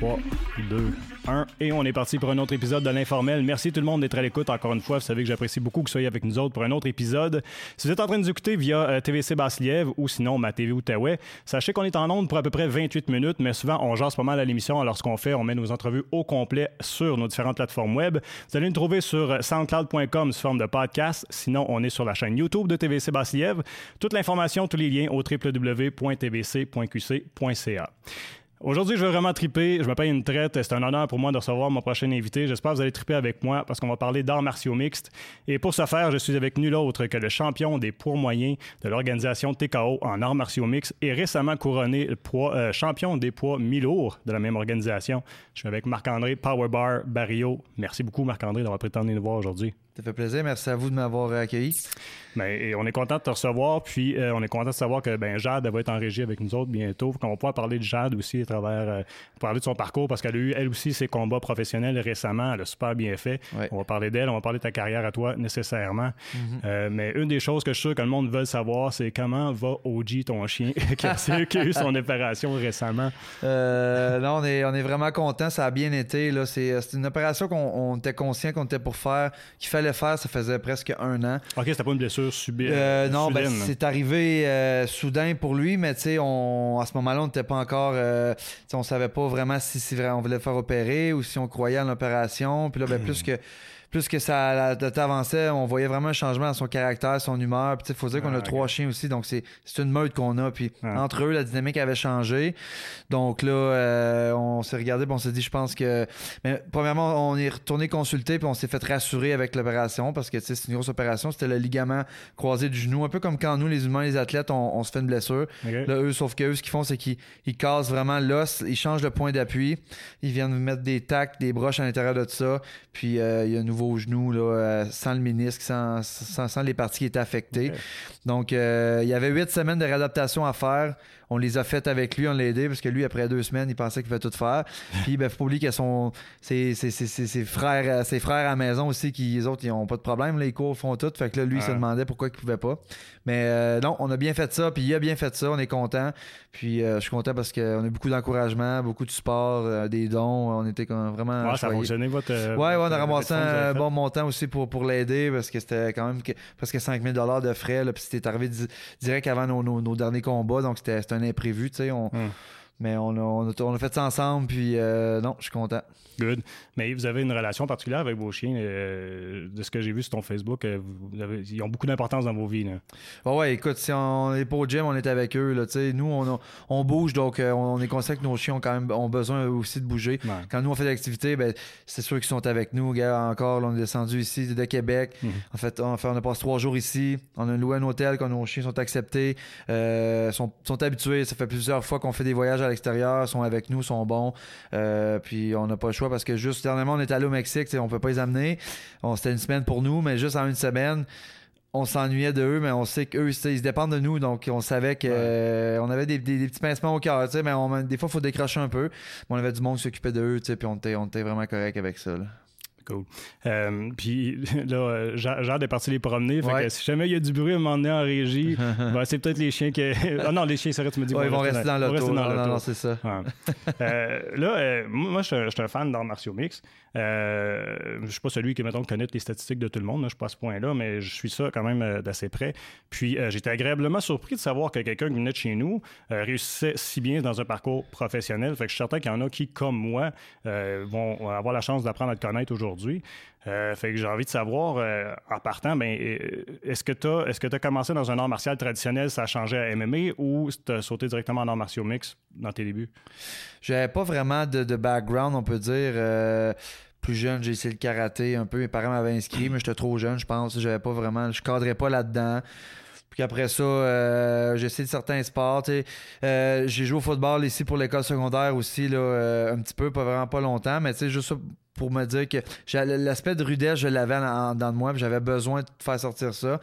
3, 2, 1. Et on est parti pour un autre épisode de l'Informel. Merci tout le monde d'être à l'écoute encore une fois. Vous savez que j'apprécie beaucoup que vous soyez avec nous autres pour un autre épisode. Si vous êtes en train de nous écouter via euh, TVC Basse-Lièvre ou sinon ma TV Outaouais, sachez qu'on est en onde pour à peu près 28 minutes, mais souvent on jase pas mal à l'émission. Alors ce qu'on fait, on met nos entrevues au complet sur nos différentes plateformes web. Vous allez nous trouver sur soundcloud.com sous forme de podcast. Sinon, on est sur la chaîne YouTube de TVC Basse-Lièvre. Toute l'information, tous les liens au www.tvc.qc.ca. Aujourd'hui, je veux vraiment triper. Je me paye une traite. C'est un honneur pour moi de recevoir mon prochain invité. J'espère que vous allez triper avec moi parce qu'on va parler d'arts martiaux mixtes. Et pour ce faire, je suis avec nul autre que le champion des poids moyens de l'organisation TKO en arts martiaux mixtes et récemment couronné euh, champion des poids mi-lourds de la même organisation. Je suis avec Marc-André Powerbar Barrio. Merci beaucoup, Marc-André, d'avoir prétendu nous voir aujourd'hui. Ça fait plaisir. Merci à vous de m'avoir accueilli. Ben, et on est content de te recevoir. Puis, euh, on est content de savoir que ben, Jade elle va être en régie avec nous autres bientôt. Qu'on va pouvoir parler de Jade aussi à travers, euh, parler de son parcours parce qu'elle a eu, elle aussi, ses combats professionnels récemment. Elle a super bien fait. Ouais. On va parler d'elle. On va parler de ta carrière à toi nécessairement. Mm-hmm. Euh, mais une des choses que je suis sûr que le monde veut savoir, c'est comment va OG, ton chien, qui, a, eu son opération récemment? Euh, non, on est, on est vraiment content. Ça a bien été. Là. C'est, une opération qu'on on était conscient qu'on était pour faire, qu'il fallait faire. Ça faisait presque un an. OK, c'était pas une blessure subie. Euh, non, ben, soudaine, c'est arrivé euh, soudain pour lui, mais tu sais, on, à ce moment-là, on n'était pas encore, euh, on savait pas vraiment si, on voulait le faire opérer ou si on croyait en l'opération. Puis là, ben, plus que plus que ça avançait, on voyait vraiment un changement dans son caractère, son humeur. Puis faut dire qu'on Ah, a trois ok. chiens aussi, donc c'est c'est une meute qu'on a. Puis Ah. entre eux, la dynamique avait changé. Donc là, euh, on s'est regardé, puis on s'est dit, je pense que, mais premièrement, on est retourné consulter, puis on s'est fait rassurer avec l'opération parce que c'est une grosse opération. C'était le ligament croisé du genou, un peu comme quand nous, les humains, les athlètes, on, on se fait une blessure. Là, eux, sauf que eux, ce qu'ils font, c'est qu'ils ils cassent vraiment l'os, ils changent le point d'appui, ils viennent mettre des tacs, des broches à l'intérieur de ça, puis euh, il y a un nouveau genou, là, euh, sans le ménisque, sans, sans, sans les parties qui étaient affectées. Donc, euh, il y avait huit semaines de réadaptation à faire. On les a faites avec lui, on l'a aidé, parce que lui, après deux semaines, il pensait qu'il pouvait tout faire. Puis, ben, faut pas oublier qu'il y a son, ses, ses, ses, ses- frères, euh, ses frères à la maison aussi, qui, les autres, ils ont pas de problème, là, ils courent, font tout. Fait que là, lui, il se demandait pourquoi il pouvait pas. Mais euh, non, on a bien fait ça, puis il a bien fait ça, on est content. Puis euh, je suis content parce qu'on a beaucoup d'encouragement, beaucoup de support, euh, des dons. On était comme vraiment. Ouais, ça a fonctionné, votre. Ouais, ouais, on a ramassé que un bon montant aussi pour, pour l'aider parce que c'était quand même que- presque 5000 dollars de frais. Là, puis c'était arrivé di- direct avant nos, nos, nos derniers combats, donc c'était c'était un imprévu, tu sais. On, Hum. Mais on a, on, a, on a fait ça ensemble, puis euh, non, je suis content. Good. Mais vous avez une relation particulière avec vos chiens. euh, de ce que j'ai vu sur ton Facebook, euh, vous avez- ils ont beaucoup d'importance dans vos vies. Là. Ouais, ouais, écoute, si on est pas au gym, on est avec eux. Là, nous, on, a- on bouge, donc on est conscient que nos chiens ont quand même ont besoin aussi de bouger. Ouais. Quand nous, on fait de l'activité, ben, c'est sûr qu'ils sont avec nous. Gars, encore, là, on est descendu ici de Québec. Mhm. En fait, on, fait, on a passé trois jours ici. On a loué un hôtel quand nos chiens sont acceptés, sont, sont habitués. Ça fait plusieurs fois qu'on fait des voyages à l'extérieur, sont avec nous, sont bons. Euh, puis on n'a pas le choix parce que juste dernièrement, on est allé au Mexique, on peut pas les amener. On, C'était une semaine pour nous, mais juste en une semaine, on s'ennuyait de eux, mais on sait qu'eux, ils se dépendent de nous, donc on savait que Ouais. euh, on avait des, des- des petits pincements au cœur, mais on- des fois, il faut décrocher un peu. Mais on avait du monde qui s'occupait de eux, puis on était, on était vraiment correct avec ça. là. Cool. Euh, puis là, euh, Jade est parti les promener. Fait Ouais. que si jamais il y a du bruit à un moment donné en régie, ben, c'est peut-être les chiens qui. ah non, les chiens, c'est vrai, tu me dis. Ouais, ils vont rester dans l'auto. dans Non, non, non, c'est ça. Ouais. Euh, là, euh, moi, je suis un- fan d'arts martiaux mix. Je suis pas celui qui, mettons, connaît les statistiques de tout le monde. là. Je suis pas à ce point-là, mais je suis ça quand même d'assez près. Puis, j'étais agréablement surpris de savoir que quelqu'un qui venait de chez nous réussissait si bien dans un parcours professionnel. Fait que je suis certain qu'il y en a qui, comme moi, vont avoir la chance d'apprendre à te connaître aujourd'hui. Euh, fait que j'ai envie de savoir, euh, en partant, ben, euh, est-ce que tu as, est-ce que as commencé dans un art martial traditionnel, ça a changé à MMA, ou tu as sauté directement en art martiaux mix dans tes débuts? J'avais pas vraiment de, background, on peut dire. Plus jeune, j'ai essayé le karaté un peu. Mes parents m'avaient inscrit, mais j'étais trop jeune, je pense. J'avais pas vraiment. Je cadrais pas là-dedans. Puis après ça, j'ai essayé de certains sports. j'ai joué au football ici pour l'école secondaire aussi, là, un petit peu, pas vraiment pas longtemps, mais tu sais, juste pour me dire que l'aspect de rudesse, je l'avais en- dans de moi, puis j'avais besoin de faire sortir ça.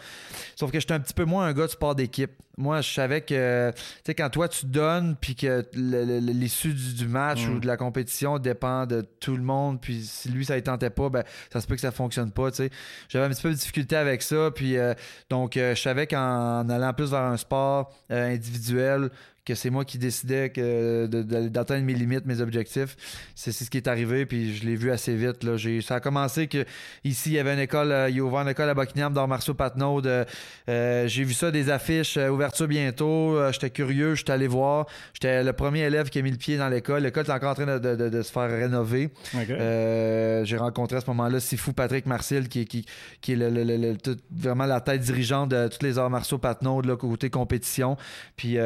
Sauf que j'étais un petit peu moins un gars de sport d'équipe. Moi, je savais que, tu sais, quand toi tu donnes, puis que l'issue du, du match Mm. ou de la compétition dépend de tout le monde, puis si lui ça ne tentait pas, ben ça se peut que ça fonctionne pas, tu sais. J'avais un petit peu de difficulté avec ça, puis euh, donc euh, je savais qu'en allant plus vers un sport euh, individuel, que c'est moi qui décidais que d'atteindre mes limites, mes objectifs. C'est ce qui est arrivé, puis je l'ai vu assez vite. Là. Ça a commencé que ici, il y avait une école, euh, il a ouvert une école à Buckingham d'art martiaux Patnaud. Euh, j'ai vu ça, des affiches, euh, ouverture bientôt. J'étais curieux, j'étais allé voir. J'étais le premier élève qui a mis le pied dans l'école. L'école est encore en train de, se faire rénover. j'ai rencontré à ce moment-là Sifou Patrick Marcel, qui, qui, qui est le, vraiment la tête dirigeante de tous les arts martiaux Patnaud, de côté compétition. Puis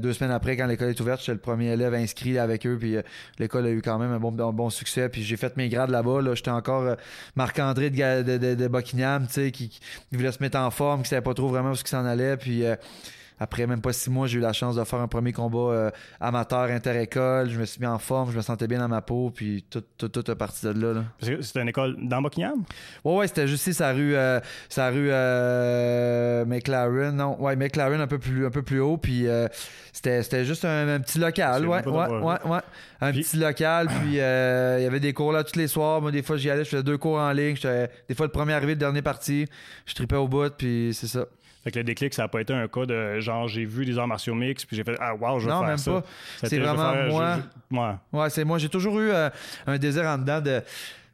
deux semaines après, quand l'école est ouverte, j'étais le premier élève inscrit avec eux. Puis l'école a eu quand même un bon, succès. Puis j'ai fait mes grades là-bas. Là. J'étais encore Marc-André de, de, de, Buckingham, tu sais, qui, voulait se mettre en forme, qui savait pas trop vraiment où ce qui s'en allait. Puis euh, après même pas six mois, j'ai eu la chance de faire un premier combat euh, amateur inter-école. Je me suis mis en forme, je me sentais bien dans ma peau, puis tout, tout, tout est parti de là. C'était une école dans Buckingham? Ouais, ouais, c'était juste ici, sa rue, euh, sa rue euh, McLaren. Non, ouais, McLaren un peu plus, un peu plus haut, puis c'était juste un, petit local. Ouais, ouais, ouais, ouais, Un petit local, puis il y avait des cours là tous les soirs. Moi, des fois, j'y allais, je faisais deux cours en ligne. Des fois, le premier arrivé, le dernier parti. Je tripais au bout, puis c'est ça. Fait que le déclic, ça n'a pas été un cas de genre j'ai vu des arts martiaux mix puis j'ai fait ah wow, je vais non, même pas. C'est vraiment moi. Ouais, c'est moi. J'ai toujours eu euh, un désir en dedans de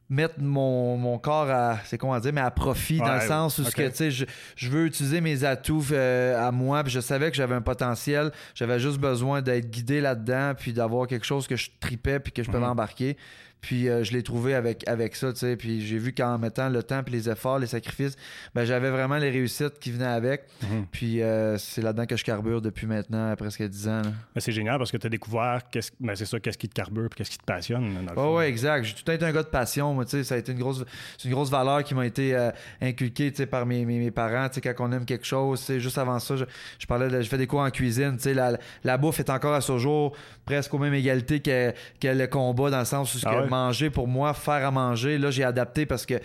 mettre mon, corps à c'est comment dire mais à profit dans le sens où que tu sais je, veux utiliser mes atouts euh, à moi puis je savais que j'avais un potentiel j'avais juste besoin d'être guidé là-dedans puis d'avoir quelque chose que je tripais puis que je pouvais mhm. embarquer puis euh, je l'ai trouvé avec, avec ça, tu sais. Puis j'ai vu qu'en mettant le temps, puis les efforts, les sacrifices, ben, j'avais vraiment les réussites qui venaient avec. Mhm. Puis euh, c'est là-dedans que je carbure depuis maintenant presque 10 ans. c'est génial parce que tu as découvert, qu'est-ce, ben, c'est ça, qu'est-ce qui te carbure, puis qu'est-ce qui te passionne. Oui, ouais, exact. J'ai tout été un gars de passion, moi, tu sais. Ça a été une grosse, une grosse valeur qui m'a été euh, inculquée, tu sais, par mes, mes, parents, tu sais, quand on aime quelque chose. Tu sais, juste avant ça, je, parlais de, je fais des cours en cuisine, tu sais. La, la, bouffe est encore à ce jour presque aux mêmes égalités que, que le combat dans le sens où ah manger pour moi, faire à manger. Là, j'ai adapté parce que là,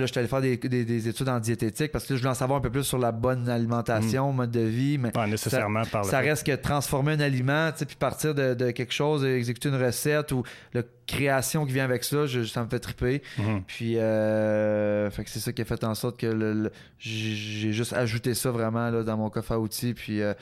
je suis allé faire des, études en diététique parce que je voulais en savoir un peu plus sur la bonne alimentation, mm. mode de vie. Mais Pas nécessairement ça, ça reste que transformer un aliment, puis partir de, quelque chose, exécuter une recette ou la création qui vient avec ça, ça me fait triper. Mm-hmm. Puis, euh, c'est ça qui a fait en sorte que j'ai juste ajouté ça vraiment là, dans mon coffre à outils. Puis, euh,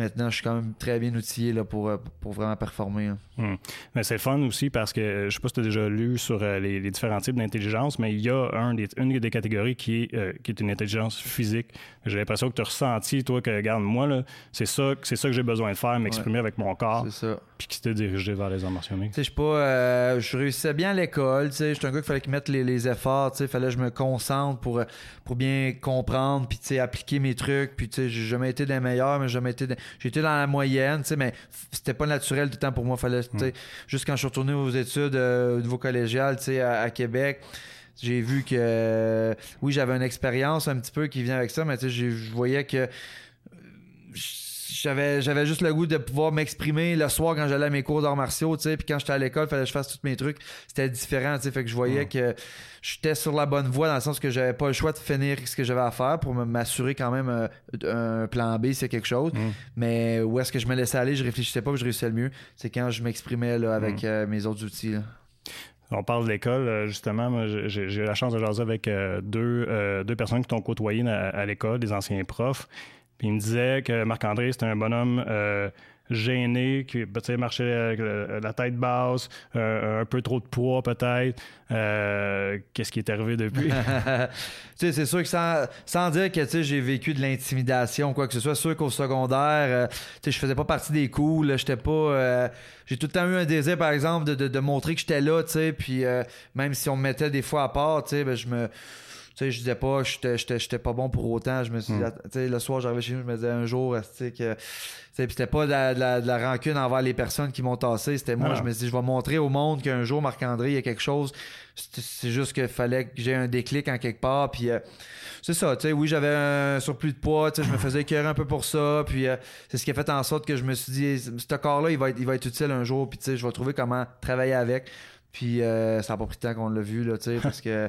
maintenant, je suis quand même très bien outillé là, pour, euh, pour vraiment performer. Hmm. Mais c'est fun aussi parce que je sais pas si tu as déjà lu sur euh, les, différents types d'intelligence, mais il y a un des, une des catégories qui est, euh, qui est une intelligence physique. J'ai l'impression que tu as ressenti, toi, que, regarde, moi, là, c'est ça, c'est ça que j'ai besoin de faire, m'exprimer avec mon corps. C'est ça. Puis qui t'est dirigé vers les arts martiaux Je sais pas, je réussissais bien à l'école, tu sais, j'étais un gars qu'il fallait qu'il mette les, les efforts, tu sais, fallait que je me concentre pour, pour bien comprendre, puis tu sais, appliquer mes trucs, puis tu sais, j'ai jamais été des meilleurs, mais j'ai jamais été j'étais dans la moyenne, tu sais, mais c'était pas naturel tout le temps pour moi, fallait Mm. Juste quand je suis retourné aux études euh, au niveau collégial, à, à Québec, j'ai vu que oui, j'avais une expérience un petit peu qui vient avec ça, mais je voyais que j'avais j'avais juste le goût de pouvoir m'exprimer le soir quand j'allais à mes cours d'arts martiaux, tu sais, puis quand j'étais à l'école, il fallait que je fasse tous mes trucs, c'était différent, tu sais, fait que je voyais que j'étais sur la bonne voie dans le sens que j'avais pas le choix de finir ce que j'avais à faire pour m'assurer quand même euh, un plan B c'est quelque chose. Mais où est-ce que je me laissais aller, je réfléchissais pas, je réussissais le mieux, c'est quand je m'exprimais là avec mm. euh, mes autres outils. On parle de l'école, euh, justement. J'ai eu la chance de jaser avec deux, deux personnes qui t'ont côtoyé à l'école, des anciens profs. Puis il me disait que Marc-André, c'était un bonhomme euh, gêné, qui marchait avec la tête basse, euh, un peu trop de poids peut-être. Euh, qu'est-ce qui est arrivé depuis? c'est sûr que sans, dire que j'ai vécu de l'intimidation, quoi que ce soit, sûr qu'au secondaire, je faisais pas partie des coups, j'étais pas. j'ai tout le temps eu un désir, par exemple, de, montrer que j'étais là, puis même si on me mettait des fois à part, ben, je me sais, je disais pas, j'étais pas bon pour autant. Je me suis hmm. tu sais, le soir, j'arrivais chez nous, je me disais un jour, tu sais, que. C'était pas de la, rancune envers les personnes qui m'ont tassé. C'était moi, je me suis dit, je vais montrer au monde qu'un jour, Marc-André, il y a quelque chose. C'est juste qu'il fallait que j'ai un déclic en quelque part. Puis euh, c'est ça, tu sais, oui, j'avais un surplus de poids, tu sais, je me faisais écœurer un peu pour ça. Puis euh, c'est ce qui a fait en sorte que je me suis dit, ce corps-là, il va, être, il va être utile un jour. Puis tu sais, je vais trouver comment travailler avec. Puis euh, ça n'a pas pris de temps qu'on l'a vu, là, parce que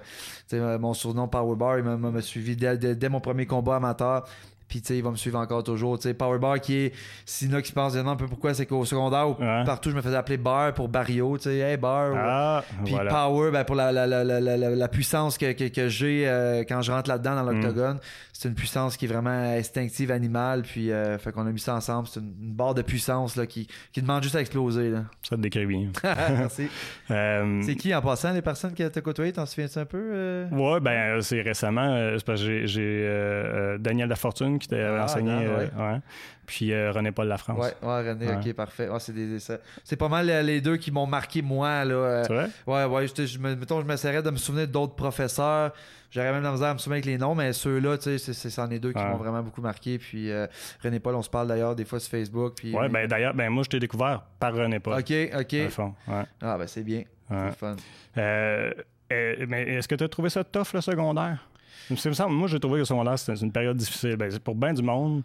mon surnom Powerbar, il m'a suivi dès, mon premier combat amateur. Puis, tu sais, il va me suivre encore toujours. Tu sais, Powerbar qui est. Sina qui se pense un peu pourquoi, c'est qu'au secondaire, ou Ouais. partout, je me faisais appeler Bar pour Barrio. Tu sais, hey, Bar. Ah, Puis voilà. Power, ben, pour la, la, la, la, la, la puissance que, que, que j'ai euh, quand je rentre là-dedans dans l'octogone, c'est une puissance qui est vraiment instinctive, animale. Puis, euh, fait qu'on a mis ça ensemble. C'est une, une barre de puissance là, qui, qui demande juste à exploser. Là. Ça te décrit bien. Merci. Euh, C'est qui en passant les personnes que t'as côtoyées T'en souviens-tu un peu euh? Ouais, ben euh, c'est récemment. c'est parce que j'ai, Daniel Lafortune qui t'avait Ah, enseigné. Euh, ouais. Puis euh, René-Paul Lafrance. Ouais, ouais, René, ok, parfait. C'est, des, ça- c'est pas mal euh, les deux qui m'ont marqué, moi. Là, C'est vrai? Ouais, ouais, je, je me, mettons, je m'essaierais de me souvenir d'autres professeurs. J'aurais même la misère à me souvenir avec les noms, mais ceux-là, tu sais, c'est, c'en est deux qui m'ont vraiment beaucoup marqué. Puis euh, René Paul, on se parle d'ailleurs des fois sur Facebook. Puis, Ouais, ben d'ailleurs, ben moi je t'ai découvert par René-Paul. Ok, ok. fond. Ouais. Ah, ben c'est bien. C'est fun. Mais est-ce que tu as trouvé ça tough, le secondaire? Me semble- moi, j'ai trouvé que c'est c'est une période difficile. Ben, c'est pour bien du monde.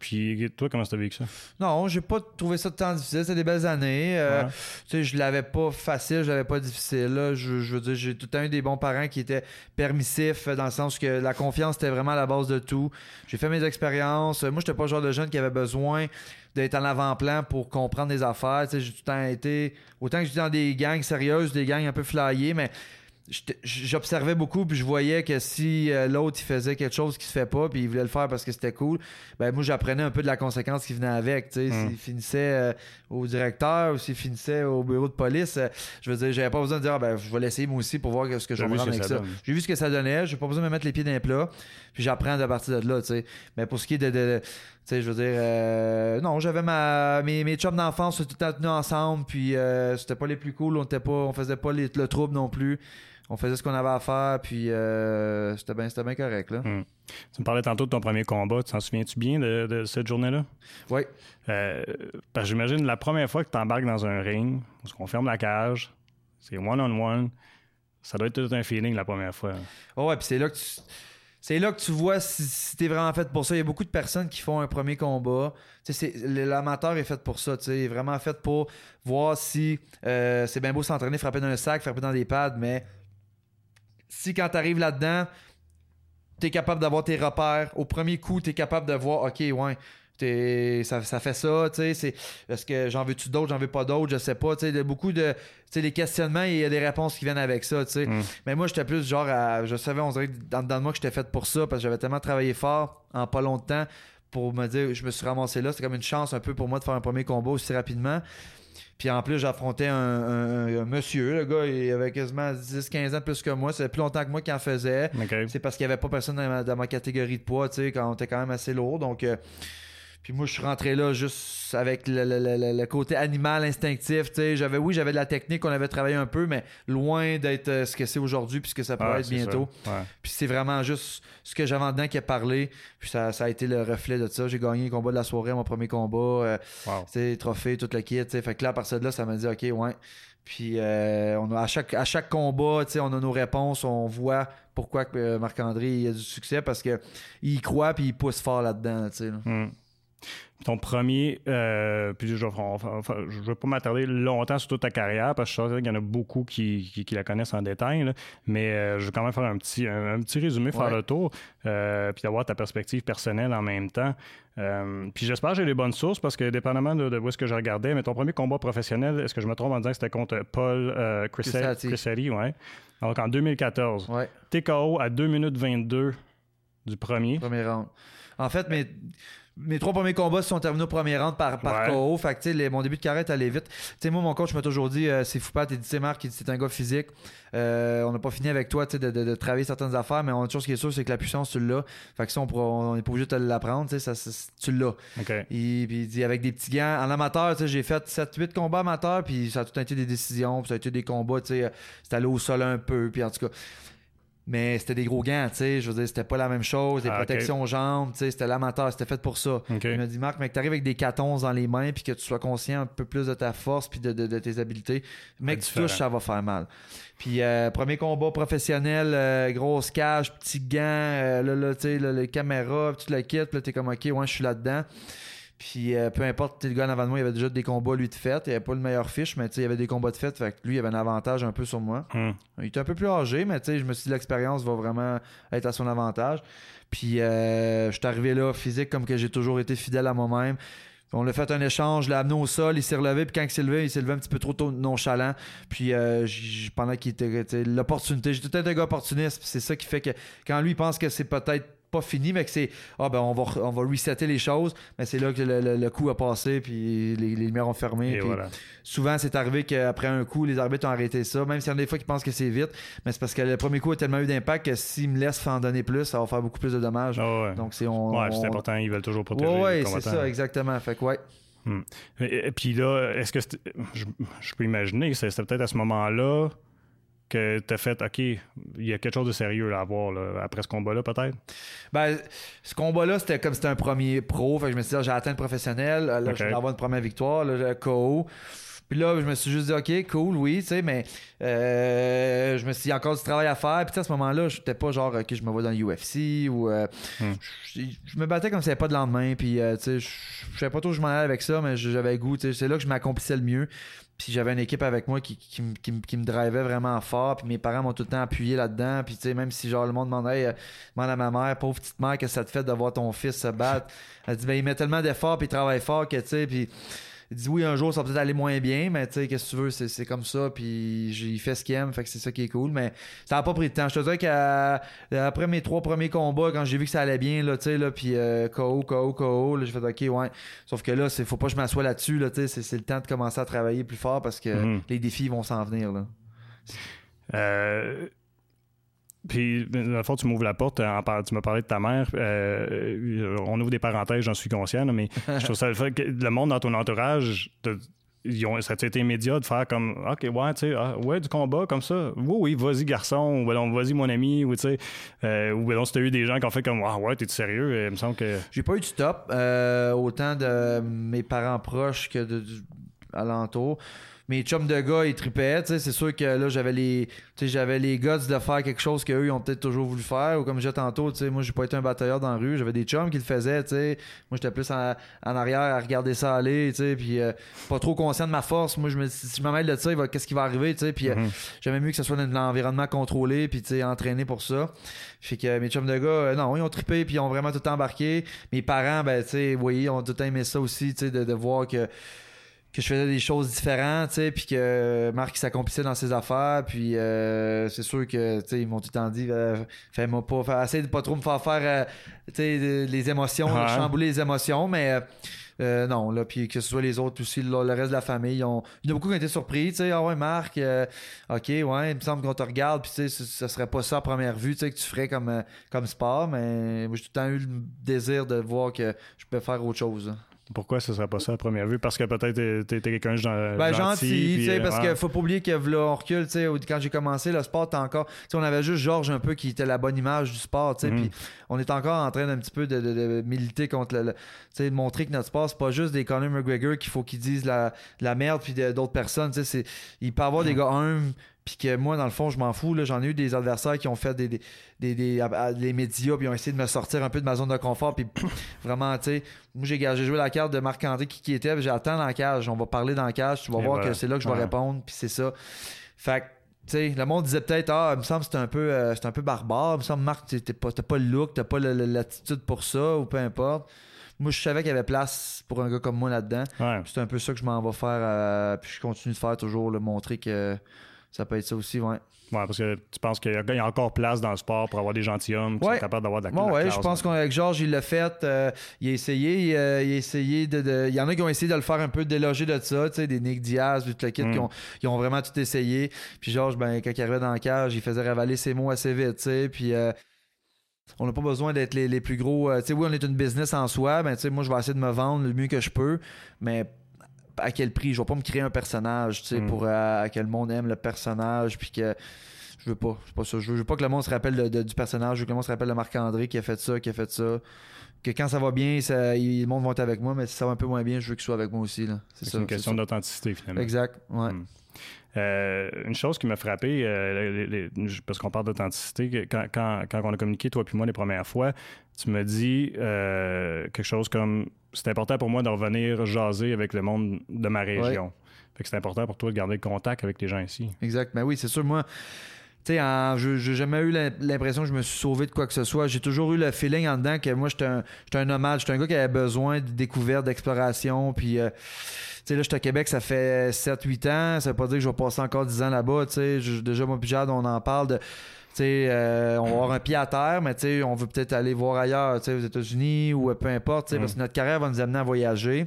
Puis toi, comment t'as vécu ça? Non, j'ai pas trouvé ça tant difficile. C'était des belles années. Euh, Ouais. Tu sais, je l'avais pas facile, je l'avais pas difficile. Là. Je, je veux dire, j'ai tout le temps eu des bons parents qui étaient permissifs euh, dans le sens que la confiance était vraiment à la base de tout. J'ai fait mes expériences. Euh, Moi, j'étais pas le genre de jeune qui avait besoin d'être en avant-plan pour comprendre des affaires. Tu sais, j'ai tout le temps été. Autant que j'étais dans des gangs sérieuses, des gangs un peu flyées, mais j'observais beaucoup puis je voyais que si euh, l'autre il faisait quelque chose qui se fait pas puis il voulait le faire parce que c'était cool ben moi j'apprenais un peu de la conséquence qui venait avec tu sais. Mm. s'il finissait euh, au directeur ou s'il finissait au bureau de police euh, je veux dire j'avais pas besoin de dire Ah, ben je vais l'essayer moi aussi pour voir ce que je vais avec ça j'ai vu ce que ça donnait j'ai pas besoin de me mettre les pieds dans les plats puis j'apprends à partir de là tu sais. Mais pour ce qui est de, de- de- tu sais je veux dire euh, non j'avais ma mes, mes chums d'enfance tout le temps tenus ensemble puis euh, c'était pas les plus cool on était pas on faisait pas les- le trouble non plus on faisait ce qu'on avait à faire, puis euh, c'était bien c'était bien correct. Là. Tu me parlais tantôt de ton premier combat. Tu t'en souviens-tu bien de, de cette journée-là? Oui. Parce que j'imagine la première fois que tu embarques dans un ring, on se confirme la cage, c'est one-on-one. Ça doit être tout un feeling la première fois. ouais, puis c'est là que tu. C'est là que tu vois si, si t'es vraiment fait pour ça. Il y a beaucoup de personnes qui font un premier combat. L'amateur est fait pour ça. Il est vraiment fait pour voir si euh, c'est bien beau s'entraîner, frapper dans un sac, frapper dans des pads, mais si quand t'arrives là-dedans, t'es capable d'avoir tes repères. Au premier coup, t'es capable de voir, OK, ouais, ça, ça fait ça, tu sais, c'est est-ce que j'en veux-tu d'autres, j'en veux pas d'autres, je sais pas, tu sais, il y a beaucoup de, tu sais, les questionnements, il y a des réponses qui viennent avec ça, tu sais. Mm. Mais moi, j'étais plus genre, à- je savais, on dirait dans, dans moi que j'étais fait pour ça, parce que j'avais tellement travaillé fort en pas longtemps pour me dire, je me suis ramassé là, c'était comme une chance un peu pour moi de faire un premier combat aussi rapidement. Puis en plus, j'affrontais un, un- un monsieur, le gars, il avait quasiment 10-15 ans de plus que moi, c'est plus longtemps que moi qui en faisait. C'est parce qu'il n'y avait pas personne dans ma, dans ma catégorie de poids, tu sais, quand on était quand même assez lourd. Donc, euh, puis moi, je suis rentré là juste avec le, le- le- le côté animal instinctif. J'avais, oui, j'avais de la technique, on avait travaillé un peu, mais loin d'être euh, ce que c'est aujourd'hui, puis ce que ça pourrait Ah, être bientôt. Ouais. Puis c'est vraiment juste ce que j'avais en dedans qui a parlé. Puis ça, ça a été le reflet de ça. J'ai gagné le combat de la soirée, mon premier combat. Euh, Wow. trophée, tout le kit. Fait que là, à partir de là, ça m'a dit, OK, ouais. Puis euh, on a, à, chaque, à chaque combat, on a nos réponses, on voit pourquoi que, Marc-André a du succès parce que il croit puis il pousse fort là-dedans. là. Ton premier, euh, puis je ne veux pas m'attarder longtemps sur toute ta carrière parce que je sais qu'il y en a beaucoup qui, qui- qui la connaissent en détail, là. mais euh, je vais quand même faire un petit, un, un petit résumé, faire Ouais. le tour, euh, puis avoir ta perspective personnelle en même temps. Puis j'espère que j'ai les bonnes sources parce que dépendamment de, de où est-ce que je regardais, mais ton premier combat professionnel, est-ce que je me trompe en disant que c'était contre Paul. Crissetti, ouais. Donc en 2014. Ouais, TKO à 2 minutes 22 du premier. premier round. En fait, mes, mes trois premiers combats se sont terminés au premier round par, par Ouais. KO. Fait que, les- mon début de carrière est allé vite. Sais, moi, mon coach m'a toujours dit euh, c'est fou, pas, t'es dit, c'est Marc, c'est un gars physique. Euh, on n'a pas fini avec toi, de, de- de travailler certaines affaires, mais une chose qui est sûre, c'est que la puissance, tu l'as. Fait que ça, on on n'est pas obligé de te l'apprendre, ça, ça- tu l'as. OK. Et, puis il dit avec des petits gants. En amateur, j'ai fait 7-8 combats amateurs, puis ça a tout été des décisions, puis ça a été des combats, euh, c'était allé au sol un peu, puis en tout cas. Mais c'était des gros gants, tu sais, je veux dire, c'était pas la même chose, des Ah, protections aux jambes, tu sais, c'était l'amateur, c'était fait pour ça. Il m'a dit, Marc, mais que t'arrives avec des 14 dans les mains, puis que tu sois conscient un peu plus de ta force, puis de, de- de tes habiletés, mec, tu touches, ça va faire mal. Puis, euh, premier combat professionnel, euh, grosse cage, petit gants, euh, là, là, tu sais, là, les caméras, tout le kit, puis là, t'es comme, ok, ouais, je suis là-dedans. Puis euh, peu importe, le gars en avant de moi, il avait déjà des combats lui de fait. Il avait pas le meilleur fiche, mais il y avait des combats de fait. Fait que lui, il avait un avantage un peu sur moi. Hmm. Il était un peu plus âgé, mais je me suis dit l'expérience va vraiment être à son avantage. Puis euh, je suis arrivé là, physique, comme que j'ai toujours été fidèle à moi-même. On a fait un échange, je l'ai amené au sol, il s'est relevé, puis quand il s'est levé, il s'est levé un petit peu trop tôt nonchalant. Puis euh, pendant qu'il était l'opportunité, j'ai tout un gars opportuniste, puis c'est ça qui fait que quand lui pense que c'est peut-être pas fini, mais que c'est ah ben on va on va resetter les choses, mais c'est là que le, le- le coup a passé, puis les, les lumières ont fermé. Et puis voilà. souvent c'est arrivé qu'après un coup, les arbitres ont arrêté ça, même s'il y en a des fois qui pensent que c'est vite, mais c'est parce que le premier coup a tellement eu d'impact que s'ils me laissent en donner plus, ça va faire beaucoup plus de dommages. Ah ouais. Donc c'est on, Ouais, c'est on- important, ils veulent toujours protéger Ouais, ouais, c'est ça, exactement. Fait que ouais. Et, et puis là, est-ce que je, je peux imaginer que c'est c'était peut-être à ce moment-là que tu as fait OK, il y a quelque chose de sérieux là, à voir là, après ce combat-là, peut-être? Ben, ce combat-là, c'était comme c'était un premier pro. Fait que je me suis dit, ah, j'ai atteint le professionnel. Là, je vais avoir une première victoire. Là, le KO. Puis là, je me suis juste dit, OK, cool, oui, tu sais, mais euh, je me suis dit, il y a encore du travail à faire. Puis à ce moment-là, j'étais pas genre, OK, je me vois dans l'UFC ou. euh, Hmm. je, je me battais comme si avait pas de lendemain. Puis, euh, tu sais, je je savais pas trop où je m'en allais avec ça, mais j'avais le goût. tu sais, C'est là que je m'accomplissais le mieux. Puis j'avais une équipe avec moi qui, qui, qui, qui me drivait vraiment fort. Puis mes parents m'ont tout le temps appuyé là-dedans. Puis tu sais, même si genre le monde demandait, euh, demande à ma mère, pauvre petite mère, que ça te fait de voir ton fils se battre. Elle dit, ben il met tellement d'efforts puis il travaille fort que tu sais, puis il dit oui un jour ça va peut-être aller moins bien, mais tu sais, qu'est-ce que tu veux, c'est, c'est comme ça. Puis j'ai- il fait ce qu'il aime, fait que c'est ça qui est cool. Mais ça n'a pas pris de temps. Je te dirais qu'après mes trois premiers combats, quand j'ai vu que ça allait bien, là, tu sais, là, puis euh, KO, KO, KO, là, j'ai fait OK, ouais. Sauf que là, c'est faut pas que je m'assoie là-dessus, là, tu sais, c'est, c'est le temps de commencer à travailler plus fort parce que Mhm. les défis vont s'en venir, là. Euh, puis, dans le fond, tu m'ouvres la porte, tu m'as parlé de ta mère. euh, on ouvre des parenthèses, j'en suis conscient, mais je trouve ça le fait que le monde dans ton entourage, ça a été immédiat de faire comme OK, ouais, tu sais, ah, ouais, du combat comme ça? Oui, oui, vas-y, garçon, ou ben non, vas-y, mon ami, ou tu sais, euh, ou ben non, si t'as eu des gens qui ont fait comme Ah, ouais, t'es sérieux, Euh, il me semble que. J'ai pas eu du top, euh, autant de mes parents proches que de, alentour. Mes chums de gars, ils tripaient, tu sais, c'est sûr que là, j'avais les, tu sais, j'avais les guts de faire quelque chose qu'eux, ils ont peut-être toujours voulu faire, ou comme je disais tantôt, tu sais, moi, j'ai pas été un batailleur dans la rue, j'avais des chums qui le faisaient, tu sais, moi, j'étais plus en, en arrière à regarder ça aller, tu sais, puis euh, pas trop conscient de ma force, moi, je me si je me mêle de ça, qu'est-ce qui va arriver, tu sais, puis euh, Mhm. J'aimais mieux que ce soit dans l'environnement contrôlé, puis tu sais, entraîné pour ça. Fait que mes chums de gars, euh, non, ils ont trippé, puis ils ont vraiment tout embarqué. Mes parents, ben, tu sais, vous voyez, ont tout aimé ça aussi, tu sais, de, de voir que, que je faisais des choses différentes, tu sais, puis que Marc il s'accomplissait dans ses affaires, puis euh, c'est sûr que, tu sais, ils m'ont tout le temps dit, euh, fais-moi pas, fais- essaye de pas trop me faire faire, euh, tu sais, les émotions, Ouais. chambouler les émotions, mais. euh, non, là, puis que ce soit les autres aussi, le, le reste de la famille, ils ont, il y en a beaucoup qui ont été surpris, tu sais, ah ouais, Marc, euh, ok, ouais, il me semble qu'on te regarde, puis tu sais, ce, ce serait pas ça à première vue, tu sais, que tu ferais comme, comme sport, mais moi, j'ai tout le temps eu le désir de voir que je peux faire autre chose. hein. Pourquoi ce serait pas ça à première vue? Parce que peut-être t'es- quelqu'un de Ben, gentil. tu sais, puis, parce euh, que ouais. faut pas oublier que là, on recule, tu sais, quand j'ai commencé, le sport, t'es encore, tu on avait juste Georges un peu qui était la bonne image du sport, tu sais, Mhm. puis on est encore en train d'un petit peu de, de- de militer contre le, le- tu sais, de montrer que notre sport, c'est pas juste des Conor McGregor qu'il faut qu'ils disent la, la merde puis d'autres personnes, tu sais, il peut y avoir des gars humbles puis que moi, dans le fond, je m'en fous. J'en ai eu des adversaires qui ont fait des, des, des, des- à- à- les médias, puis ils ont essayé de me sortir un peu de ma zone de confort. Puis vraiment, tu sais, moi, j'ai, joué la carte de Marc-André qui, qui était, puis j'attends dans la cage. On va parler dans la cage, tu vas Et voir voilà. que c'est là que je vais Ouais. répondre, puis c'est ça. Fait que, tu sais, le monde disait peut-être, ah, il me semble que c'est un peu, euh, un peu barbare. Il me semble, Marc, t'es pas, t'as pas le look, t'as pas l'attitude pour ça, ou peu importe. Moi, je savais qu'il y avait place pour un gars comme moi là-dedans. Ouais. C'est un peu ça que je m'en vais faire, euh, puis je continue de faire toujours, le montrer que ça peut être ça aussi, ouais. Ouais, parce que tu penses qu'il y a encore place dans le sport pour avoir des gentilshommes qui Ouais. sont capables d'avoir de la, Bon, ouais, classe, je pense là. qu'avec Georges, il l'a fait. euh, il a essayé. euh, il a essayé de, de- Il y en a qui ont essayé de le faire un peu déloger de ça, tu sais, des Nick Diaz, tout le kit, Mm. qui, ont, qui ont vraiment tout essayé. Puis Georges, ben, quand il arrivait dans la cage, il faisait ravaler ses mots assez vite, tu sais. Puis. euh, on n'a pas besoin d'être les, les plus gros. euh, tu sais, oui, on est une business en soi. Ben, tu sais, moi, je vais essayer de me vendre le mieux que je peux. Mais à quel prix? Je vais pas me créer un personnage, tu sais, Mm. pour euh, que le monde aime le personnage. Puis que. Je veux pas. C'est pas ça. Je veux, je veux pas que le monde se rappelle de- de- du personnage. Je veux que le monde se rappelle de Marc-André qui a fait ça, qui a fait ça. Que quand ça va bien, ça, il- le monde va être avec moi, mais si ça va un peu moins bien, je veux qu'il soit avec moi aussi. C'est une question d'authenticité, finalement. Exact. Ouais. Mm. Euh, une chose qui m'a frappé, euh, les- les- parce qu'on parle d'authenticité, quand, quand, quand on a communiqué, toi puis moi, les premières fois, tu me dis euh, quelque chose comme c'est important pour moi de revenir jaser avec le monde de ma région. Fait que c'est important pour toi de garder le contact avec les gens ici. Exact. Mais oui, c'est sûr, moi, tu sais, je j'ai jamais eu l'im- l'impression que je me suis sauvé de quoi que ce soit. J'ai toujours eu le feeling en dedans que moi, j'étais un, j'étais un nomade. J'étais un gars qui avait besoin de découverte, d'exploration. Puis, sais, là, j'étais à Québec, ça fait 7-8 ans. Ça veut pas dire que je vais passer encore 10 ans là-bas. Tu sais, Je- déjà, moi, puis Jade, on en parle de. Euh, on va avoir un pied à terre, mais on veut peut-être aller voir ailleurs, aux États-Unis ou euh, peu importe, Mm. parce que notre carrière va nous amener à voyager.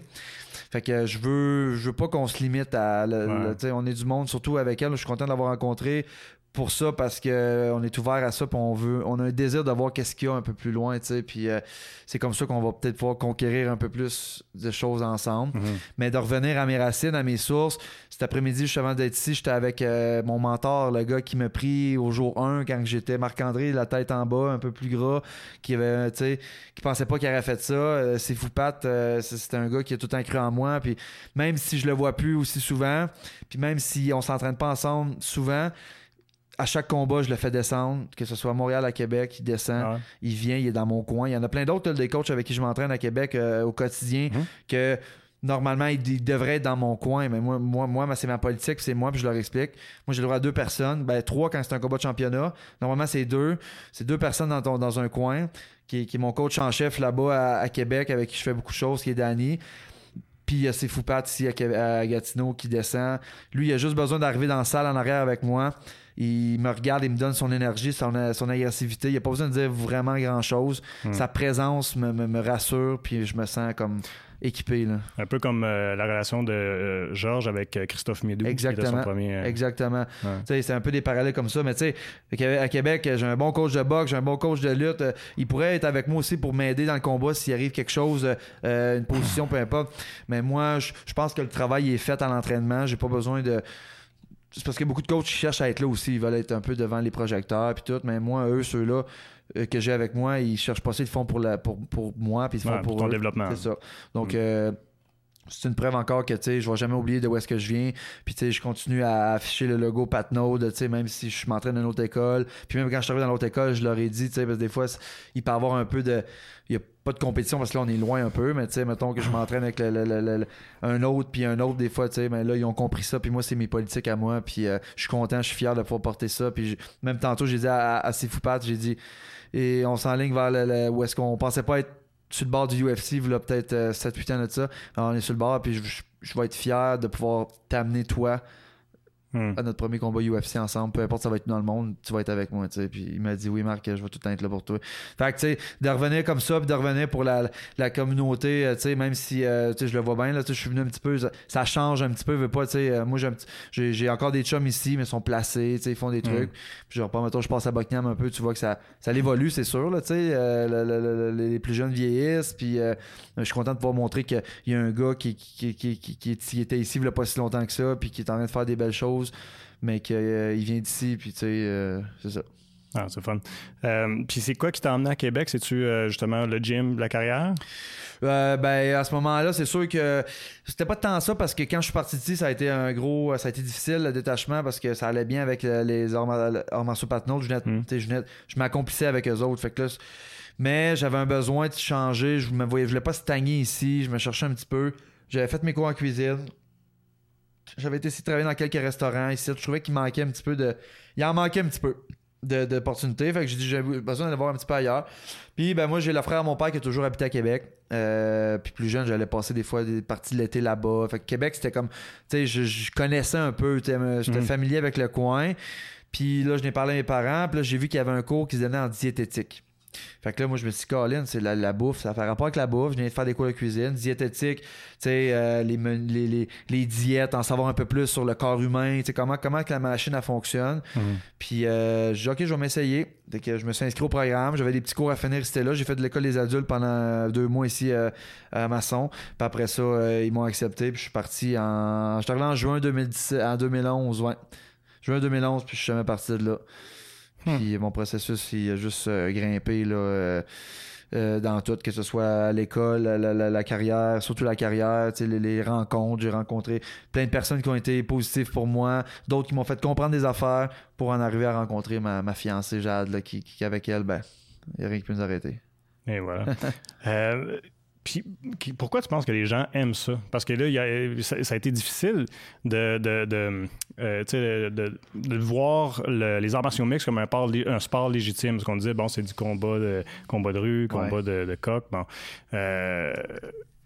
Fait que je veux, je veux pas qu'on se limite à. le- Ouais. on est du monde, surtout avec elle. Je suis content de l'avoir rencontré pour ça parce que euh, on est ouvert à ça puis on veut on a un désir de voir qu'est-ce qu'il y a un peu plus loin tu sais puis euh, c'est comme ça qu'on va peut-être pouvoir conquérir un peu plus de choses ensemble. Mais de revenir à mes racines à mes sources cet après-midi juste avant d'être ici j'étais avec euh, mon mentor le gars qui m'a pris au jour 1 quand j'étais Marc-André la tête en bas un peu plus gras qui avait tu sais qui pensait pas qu'il aurait fait ça. C'est fou Pat c'est- c'était un gars qui a tout le temps cru en moi puis même si je le vois plus aussi souvent puis même si on s'entraîne pas ensemble souvent à chaque combat, je le fais descendre, que ce soit à Montréal, à Québec, il descend, Ah, il vient, il est dans mon coin. Il y en a plein d'autres, des coachs avec qui je m'entraîne à Québec euh, au quotidien, Mhm. que normalement, ils, ils devraient être dans mon coin, mais moi, moi, moi c'est ma politique, c'est moi, puis je leur explique. Moi, j'ai le droit à deux personnes, ben trois quand c'est un combat de championnat. Normalement, c'est deux. C'est deux personnes dans, ton- dans un coin, qui, est- qui est mon coach en chef là-bas à, à Québec, avec qui je fais beaucoup de choses, qui est Danny. Puis il y a ses foupates ici à, à Gatineau qui descend. Lui, il a juste besoin d'arriver dans la salle en arrière avec moi. Il me regarde, il me donne son énergie, son, son agressivité. Il n'y a pas besoin de dire vraiment grand-chose. Hmm. Sa présence me, me- me rassure, puis je me sens comme équipé. Là. un peu comme euh, la relation de euh, Georges avec euh, Christophe Médou. qui était son Exactement. premier, euh, Exactement. Ouais. C'est un peu des parallèles comme ça. Mais tu sais, à Québec, j'ai un bon coach de boxe, j'ai un bon coach de lutte. Il pourrait être avec moi aussi pour m'aider dans le combat s'il arrive quelque chose, une position, peu importe. Mais moi, je je pense que le travail est fait à l'entraînement. J'ai pas besoin de. C'est parce qu'il y a beaucoup de coachs qui cherchent à être là aussi. Ils veulent être un peu devant les projecteurs puis tout. Mais moi, eux, ceux-là euh, que j'ai avec moi, ils cherchent pas. Ils le font pour, la, pour, pour moi puis ils font Ouais, pour, pour ton eux. développement. C'est ça. Donc, Mm. euh, c'est une preuve encore que je vais jamais oublier de où est-ce que je viens. Puis je continue à afficher le logo sais, même si je m'entraîne dans une autre école. Puis même quand je suis arrivé dans l'autre école, je leur ai dit, parce que des fois, il peut y avoir un peu de. Il n'y a pas de compétition parce que là, on est loin un peu, mais tu sais, mettons que je m'entraîne avec le- le- le- un autre, puis un autre, des fois, tu sais, mais là, ils ont compris ça, puis moi, c'est mes politiques à moi, puis euh, je suis content, je suis fier de pouvoir porter ça. Puis même tantôt, j'ai dit à, à Sifupat, j'ai dit, et on s'enligne vers le- où est-ce qu'on pensait pas être sur le bord du UFC, il y a peut-être 7-8 ans de ça. On est sur le bord, puis je- je vais être fier de pouvoir t'amener, toi, Hmm. à notre premier combat UFC ensemble. Peu importe ça va être dans le monde, tu vas être avec moi. tu sais. Puis il m'a dit oui, Marc, je vais tout le temps être là pour toi. Fait que tu sais, de revenir comme ça, puis de revenir pour la, la communauté, euh, tu sais, même si euh, tu sais, je le vois bien, là, tu sais, je suis venu un petit peu, ça, ça change un petit peu, veux pas, tu sais, euh, moi j'ai encore des chums ici, mais ils sont placés, tu sais, ils font des trucs. Puis genre, pas, mettons, je passe à Buckingham un peu, tu vois que ça, ça évolue, c'est sûr, là, tu sais, euh, le- le- le- les plus jeunes vieillissent, puis je suis content de pouvoir montrer qu'il y a un gars qui, qui, qui, qui, qui- qui était ici il y a pas si longtemps que ça, puis qui est en train de faire des belles choses, mais qu'il vient d'ici, puis tu sais, euh, c'est ça. Ah, c'est fun. Euh, Puis c'est quoi qui t'a emmené à Québec? C'est-tu euh, justement le gym, la carrière? Euh, ben à ce moment-là, c'est sûr que c'était pas tant ça parce que quand je suis parti d'ici, ça a été un gros, ça a été difficile le détachement parce que ça allait bien avec euh, les arts mar- arts martiaux Patnaud. Je Mm. je m'accomplissais avec eux autres. Fait que là, mais j'avais un besoin de changer. Je me voyais, je voulais pas stagner ici. Je me cherchais un petit peu. J'avais fait mes cours en cuisine. J'avais été essayer de travailler dans quelques restaurants ici. Je trouvais qu'il manquait un petit peu de. Il en manquait un petit peu de- d'opportunités. Fait que j'ai dit j'avais besoin d'aller voir un petit peu ailleurs. Puis ben moi j'ai le frère à mon père qui a toujours habité à Québec. Euh, puis plus jeune, j'allais passer des fois des parties de l'été là-bas. Fait que Québec, c'était comme. Tu sais, je, je connaissais un peu. me- J'étais Mhm. familier avec le coin. Puis là, je n'ai parlé à mes parents. Puis là, j'ai vu qu'il y avait un cours qui se donnait en diététique. Fait que là, moi, je me suis dit, Colin, c'est la, la bouffe, ça fait rapport avec la bouffe. Je viens de faire des cours de cuisine, diététique, tu sais, euh, les, les, les, les diètes, en savoir un peu plus sur le corps humain, tu sais, comment, comment que la machine, elle fonctionne. Puis euh, j'ai dit, OK, je vais m'essayer. Fait que je me suis inscrit au programme. J'avais des petits cours à finir, c'était là. J'ai fait de l'école des adultes pendant deux mois ici euh, à Masson. Puis après ça, euh, ils m'ont accepté. Puis je suis parti en. Je suis arrivé en juin 2017, en 2011, ouais. Juin 2011, puis je suis jamais parti de là. Puis mon processus, il a juste euh, grimpé, là. euh, euh, dans tout, que ce soit à l'école, la, carrière, surtout la carrière, les, les rencontres. J'ai rencontré plein de personnes qui ont été positives pour moi, d'autres qui m'ont fait comprendre des affaires pour en arriver à rencontrer ma, fiancée Jade, qui, qui, avec elle, ben, il n'y a rien qui peut nous arrêter. Et voilà. puis, pourquoi tu penses que les gens aiment ça? Parce que là, ça, a été difficile de, de, de, euh, voir les arts martiaux mixtes comme un, un sport légitime. Parce qu'on disait, bon, c'est du combat de, combat de rue, combat de, coq. Bon. Euh,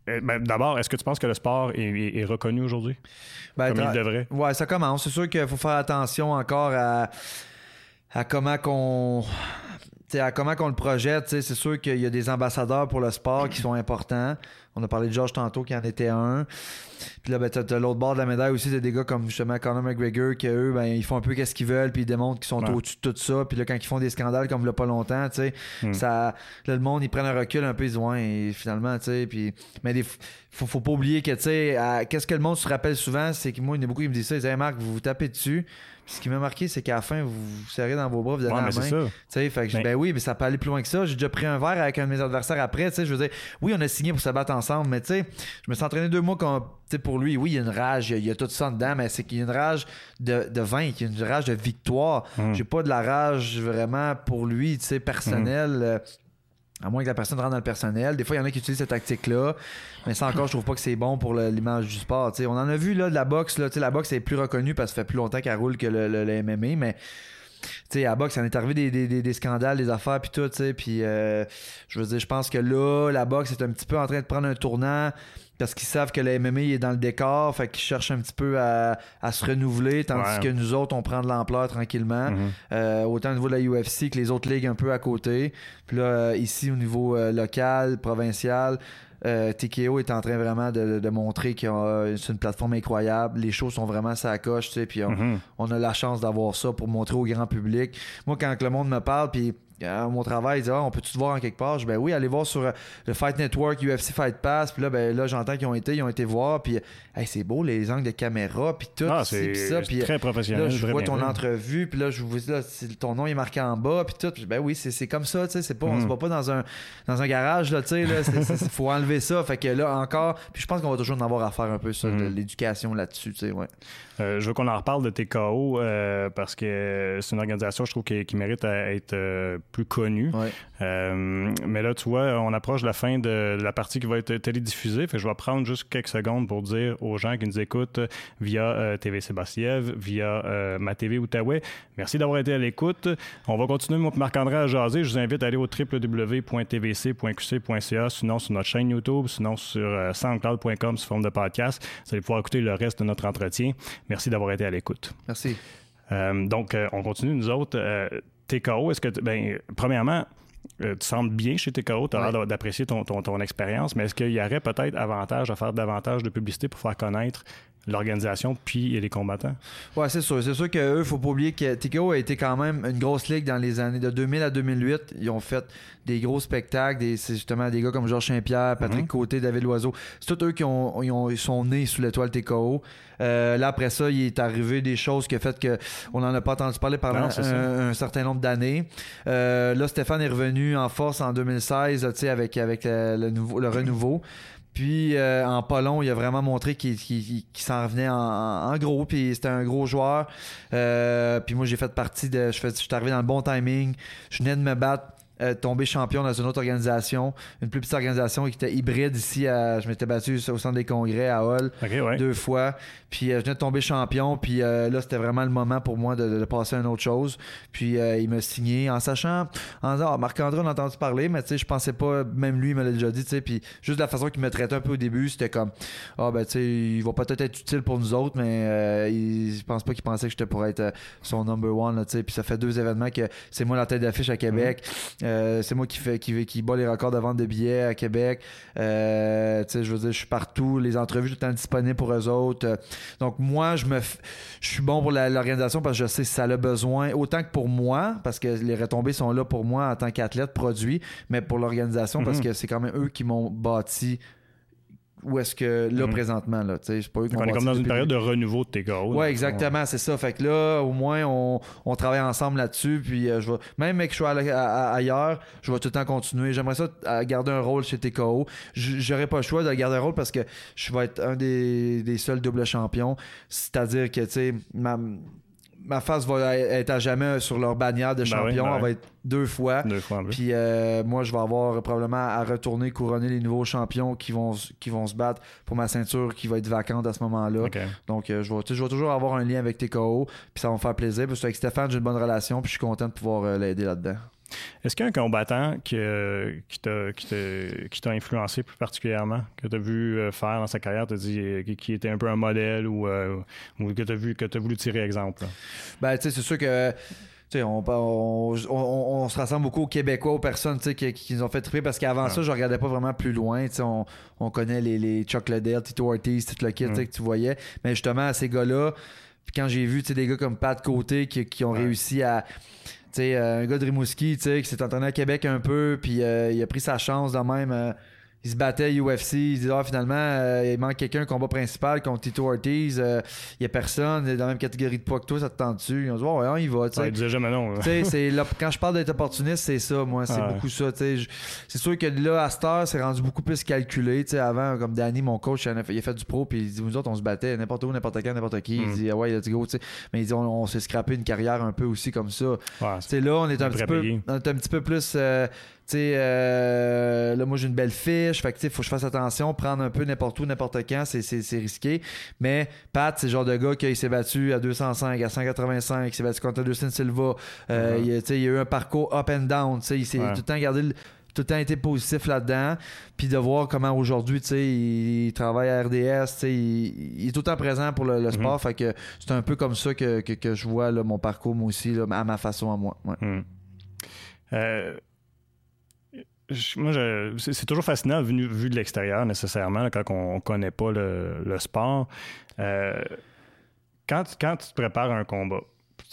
euh, ben, D'abord, est-ce que tu penses que le sport est, reconnu aujourd'hui? Ben, comme il devrait? Ouais, ça commence. C'est sûr qu'il faut faire attention encore à, à comment qu'on à comment qu'on le projette, c'est sûr qu'il y a des ambassadeurs pour le sport qui sont importants. On a parlé de George tantôt qui en était un. Puis là, ben, t'as, l'autre bord de la médaille aussi, des gars comme justement Conor McGregor qui eux, ben, ils font un peu qu'est-ce qu'ils veulent, puis ils démontrent qu'ils sont au-dessus de tout ça. Puis là, quand ils font des scandales comme il pas longtemps, tu sais, hmm. ça, le monde, ils prennent un recul un peu, ils disent ouais, finalement, tu sais, puis mais des, faut, faut pas oublier que, tu sais, qu'est-ce que le monde se rappelle souvent, c'est que moi, il y en a beaucoup qui me disent ça, ils disent hey, Marc, vous vous tapez dessus ce qui m'a marqué, c'est qu'à la fin, vous vous serrez dans vos bras, vous donnez la main. Ça. Fait que ben oui, mais ça peut aller plus loin que ça. J'ai déjà pris un verre avec un de mes adversaires après. Je veux dire, oui, on a signé pour se battre ensemble, mais tu sais, je me suis entraîné deux mois comme, pour lui. Oui, il y a une rage, il y a, tout ça dedans, mais c'est qu'il y a une rage de, de vaincre, il y a une rage de victoire. Hum. J'ai pas de la rage vraiment pour lui, tu sais, personnel. Hum. À moins que la personne rentre dans le personnel. Des fois, il y en a qui utilisent cette tactique-là. Mais ça encore, je trouve pas que c'est bon pour l'image du sport. on en a vu là, de la boxe. Là, la boxe est plus reconnue parce que ça fait plus longtemps qu'elle roule que le, le, MMA. Mais à la boxe, ça est arrivé des, scandales, des affaires, puis tout. Puis euh, je veux dire, je pense que là, la boxe est un petit peu en train de prendre un tournant parce qu'ils savent que le MMA est dans le décor, fait qu'ils cherchent un petit peu à, se renouveler, tandis que nous autres, on prend de l'ampleur tranquillement, mhm. euh, autant au niveau de la UFC que les autres ligues un peu à côté. Puis là, euh, ici, au niveau euh, local, provincial, TKO est en train vraiment de, montrer que c'est une plateforme incroyable. Les choses sont vraiment sa coche, tu sais, puis mhm. on, a la chance d'avoir ça pour montrer au grand public. Moi, quand le monde me parle, puis à mon travail, ils disent ah, on peut-tu te voir en quelque part? Je dis ben oui, allez voir sur euh, le Fight Network, UFC Fight Pass. Puis là, ben là, j'entends qu'ils ont été, ils ont été voir. Puis c'est beau les angles de caméra, puis tout. Ah, c'est très professionnel. Là, je vois ton entrevue, puis là, je vous là, ton nom est marqué en bas, puis tout. ben oui, c'est comme ça, tu sais. C'est pas, on se mm. va pas dans un dans un garage là, tu sais. Il faut enlever ça. Fait que là encore, puis je pense qu'on va toujours en avoir à faire un peu ça, de mm. l'éducation là-dessus, tu sais, ouais. Euh, je veux qu'on en reparle de TKO euh, parce que c'est une organisation, je trouve, qui, mérite à être euh, plus connue. mais là, tu vois, on approche de la fin de, la partie qui va être télédiffusée. Fait je vais prendre juste quelques secondes pour dire aux gens qui nous écoutent via TV Sébastiev, via ma TV Outaouais, merci d'avoir été à l'écoute. On va continuer, Marc-André, à jaser. Je vous invite à aller au www.tvc.qc.ca, sinon sur notre chaîne YouTube, sinon sur soundcloud.com sous forme de podcast. Vous allez pouvoir écouter le reste de notre entretien. Merci d'avoir été à l'écoute. Merci. Euh, donc, euh, on continue, nous autres. Euh, TKO, est-ce que, ben, premièrement, tu sembles bien chez TKO, tu as l'air d'apprécier ton, ton, ton, expérience, mais est-ce qu'il y aurait peut-être avantage à faire davantage de publicité pour faire connaître l'organisation puis les combattants? Ouais, c'est sûr. C'est sûr qu'eux, faut pas oublier que TKO a été quand même une grosse ligue dans les années de 2000 à 2008. Ils ont fait des gros spectacles. c'est justement des gars comme Georges Saint-Pierre, Patrick mhm. Côté, David Loiseau. C'est tous eux qui ont, ils sont nés sous l'étoile TKO. Euh, là, après ça, il est arrivé des choses qui ont fait qu'on n'en a pas entendu parler pendant un, certain nombre d'années. Euh, là, Stéphane est revenu en force en 2016 avec, avec le, nouveau, le renouveau. Puis euh, en Polon, il a vraiment montré qu'il s'en revenait en, gros, puis c'était un gros joueur. Euh, puis moi, j'ai fait partie de. Je, je suis arrivé dans le bon timing. Je venais de me battre euh, tombé champion dans une autre organisation, une plus petite organisation qui était hybride ici. je m'étais battu au centre des congrès à Hall deux fois. Puis euh, je venais de tomber champion. Puis euh, là, c'était vraiment le moment pour moi de, passer à une autre chose. Puis il m'a signé en sachant, en disant, ah, Marc-André, on a entendu parler, mais tu sais, je pensais pas, même lui, il me l'a déjà dit, tu sais. Puis juste la façon qu'il me traitait un peu au début, c'était comme, ah ben tu sais, il va peut-être être utile pour nous autres, mais je pense pas qu'il pensait que j'étais pour être son number one, tu sais. Puis ça fait deux événements que c'est moi la tête d'affiche à Québec. Mm-hmm. Euh, c'est moi qui fait qui, qui bat les records de vente de billets à Québec. Euh, je veux dire, je suis partout. Les entrevues tout le temps disponibles pour eux autres. donc moi, je me je suis bon pour l'organisation parce que je sais si ça a besoin, autant que pour moi, parce que les retombées sont là pour moi en tant qu'athlète produit, mais pour l'organisation parce mhm. que c'est quand même eux qui m'ont bâti où est-ce que là Mhm. présentement là, tu sais, c'est pas eux qui On est comme dans une depuis- période de renouveau de tes KO. Ouais, exactement, c'est ça. Fait que là, au moins, on, on travaille ensemble là-dessus. Puis euh, je vais, même que je à- à- ailleurs, je vais tout le temps continuer. J'aimerais ça euh, garder un rôle chez TKO. J'aurais pas le choix de garder un rôle parce que je vais être un des, des seuls doubles champions. C'est-à-dire que, tu sais, ma, ma face va être à jamais sur leur bannière de Ben champion. oui, ben Elle va être deux fois. Deux fois. Puis euh, moi, je vais avoir probablement à retourner couronner les nouveaux champions qui vont, qui vont se battre pour ma ceinture qui va être vacante à ce moment-là. Donc, euh, je, vais, je vais toujours avoir un lien avec TKO, puis ça va me faire plaisir. Parce que avec Stéphane, j'ai une bonne relation, puis je suis content de pouvoir euh, l'aider là-dedans. Est-ce qu'il y a un combattant qui, euh, qui t'a influencé plus particulièrement, que tu as vu euh, faire dans sa carrière, dit euh, qui, était un peu un modèle ou, euh, ou que tu as vu que tu voulu tirer exemple? là? Ben, tu sais, c'est sûr que. On, on, on- on- on se rassemble beaucoup aux Québécois, aux personnes qui, qui nous ont fait triper parce qu'avant Ouais. ça, je regardais pas vraiment plus loin. On, on connaît les, les Chuck Liddell, Tito Ortiz, tout le kit que tu voyais. Mais justement, ces gars-là, quand j'ai vu des gars comme Pat Côté qui, qui ont Ouais. réussi à. Tu sais, euh, un gars de Rimouski qui s'est entraîné à Québec un peu, puis euh, il a pris sa chance de même. Il se battait UFC, il disait ah, finalement euh, il manque quelqu'un combat principal contre Tito Ortiz, euh, il y a personne il est dans la même catégorie de poids que toi, ça te tente dessus. Ils ont dit ouais, ouais, on y va, tu sais. Ouais, il disait jamais non. là. Tu sais, c'est là, quand je parle d'être opportuniste, c'est ça, moi, c'est beaucoup ça. tu sais. Je- C'est sûr que là, à cette heure, c'est rendu beaucoup plus calculé. tu sais. Avant, comme Danny, mon coach, il a fait, il a fait du pro, puis il dit Nous autres, on se battait n'importe où, n'importe quand, n'importe qui. Il Mm. dit ah Ouais, let's go. tu sais. Mais il dit On, on s'est scrappé une carrière un peu aussi comme ça. Ouais, là, on est un, petit peu, on est un petit peu plus. euh, tu sais, euh, là, moi, j'ai une belle fiche. Fait que, tu sais, faut que je fasse attention. Prendre un peu n'importe où, n'importe quand, c'est, c'est, c'est risqué. Mais Pat, c'est le genre de gars qui s'est battu à 205, à 185, il s'est battu contre Anderson Silva. Euh, il, tu sais, il y a eu un parcours up and down. Tu sais, il s'est Ouais. tout le temps gardé le- tout le temps été positif là-dedans, puis de voir comment aujourd'hui, tu sais, il, il travaille à RDS, tu sais, il, il est tout le temps présent pour le, le sport, fait que c'est un peu comme ça que, que, que je vois là, mon parcours, moi aussi, là, à ma façon à moi. Ouais. Hmm. Euh, moi, c'est toujours fascinant vu, de l'extérieur, nécessairement, quand on ne connaît pas le, sport. Euh, quand, quand tu te prépares un combat,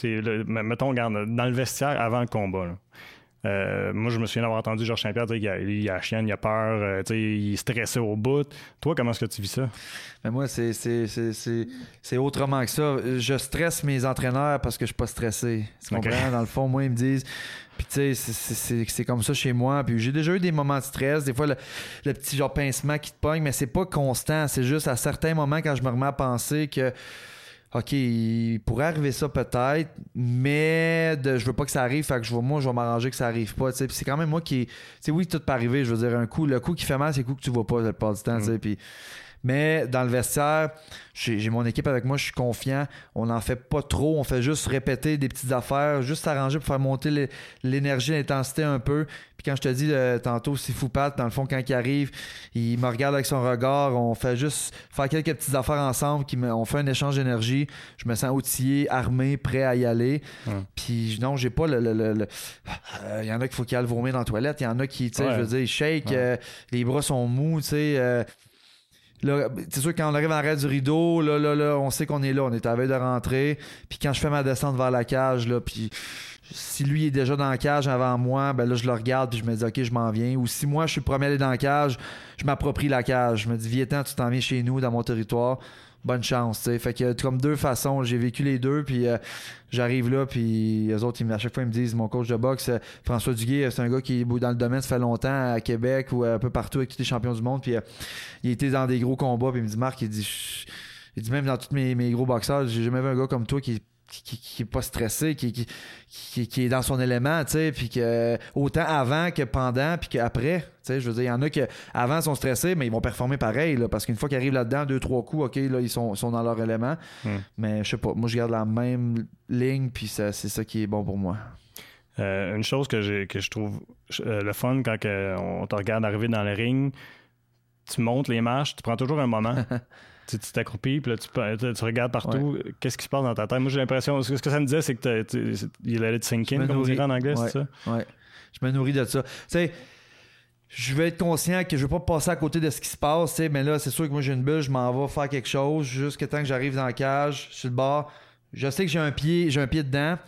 le- mettons, regarde, dans le vestiaire avant le combat, euh, moi, je me souviens d'avoir entendu Georges Saint-Pierre dire qu'il a, il a la chienne, il a peur, euh, sais, il est stressé au bout. Toi, comment est-ce que tu vis ça? Mais moi, c'est, c'est, c'est, c'est, autrement que ça. Je stresse mes entraîneurs parce que je suis pas stressé. Tu comprends? Dans le fond, moi, ils me disent. Puis, tu sais, c'est, c'est, c'est, c'est comme ça chez moi. Puis, j'ai déjà eu des moments de stress. Des fois, le, le petit genre pincement qui te pogne, mais c'est pas constant. C'est juste à certains moments quand je me remets à penser que. OK, il pourrait arriver ça peut-être, mais de, je veux pas que ça arrive, fait que je vais, moi, je vais m'arranger que ça arrive pas. Puis c'est quand même moi qui. Tu oui, tout peut arriver. Je veux dire, un coup, le coup qui fait mal, c'est le coup que tu vois pas la plupart du temps. tu sais. Puis, mais dans le vestiaire, j'ai mon équipe avec moi, je suis confiant. On n'en fait pas trop. On fait juste répéter des petites affaires, juste s'arranger pour faire monter l'é- l'énergie, l'intensité un peu. Puis quand je te dis euh, tantôt, c'est fou Pat, dans le fond, quand il arrive, il me regarde avec son regard. On fait juste faire quelques petites affaires ensemble. Qui me- on fait un échange d'énergie. Je me sens outillé, armé, prêt à y aller. Ouais. Puis non, j'ai pas le. le- le- le- Euh, Il y en a qu'il faut qu'il aille vomir dans la toilette. Il y en a qui, tu sais, Ouais. je veux dire, ils shake. Ouais. euh, les bras sont mous, tu sais. C'est sûr, quand on arrive en arrêt du rideau, là, là, là, on sait qu'on est là. On est à veille de rentrer. Puis quand je fais ma descente vers la cage, là, puis si lui est déjà dans la cage avant moi, ben là, je le regarde puis je me dis, OK, je m'en viens. Ou si moi, je suis le premier à aller dans la cage, je m'approprie la cage. Je me dis, viens tu t'en viens chez nous, dans mon territoire. Bonne chance, tu sais. Fait que comme deux façons, j'ai vécu les deux, puis euh, j'arrive là, puis les autres, ils à chaque fois, ils me disent, mon coach de boxe, euh, François Duguay, euh, c'est un gars qui est dans le domaine, ça fait longtemps, à Québec ou un peu partout avec tous les champions du monde, puis euh, il était dans des gros combats, puis il me dit, Marc, il dit, il dit même dans tous mes, mes gros boxeurs, j'ai jamais vu un gars comme toi qui qui, qui, est pas stressé, qui, qui, qui, qui est dans son élément, tu sais, puis que autant avant que pendant, puis qu'après, tu sais, je veux dire, il y en a qui avant sont stressés, mais ils vont performer pareil, là, parce qu'une fois qu'ils arrivent là-dedans, deux, trois coups, ok, là, ils sont, sont dans leur élément, Hmm. mais je sais pas, moi, je garde la même ligne, puis c'est ça qui est bon pour moi. Euh, une chose que, je trouve euh, le fun quand que on te regarde arriver dans le ring, tu montes les marches, tu prends toujours un moment. tu t'accroupis, puis là, tu, tu- regardes partout. Qu'est-ce qui se passe dans ta tête? Moi, j'ai l'impression. Ce que ça me disait, c'est que t'as- tu- c'est- il allait te sink in, me comme on dirait en anglais, Ouais. c'est ça? Ouais. Je me nourris de ça. Tu sais, je vais être conscient que je vais pas passer à côté de ce qui se passe, mais là, c'est sûr que moi, j'ai une bulle, je m'en vais faire quelque chose jusqu'à temps que j'arrive dans la cage, sur le bord. Je sais que j'ai un pied, j'ai un pied dedans,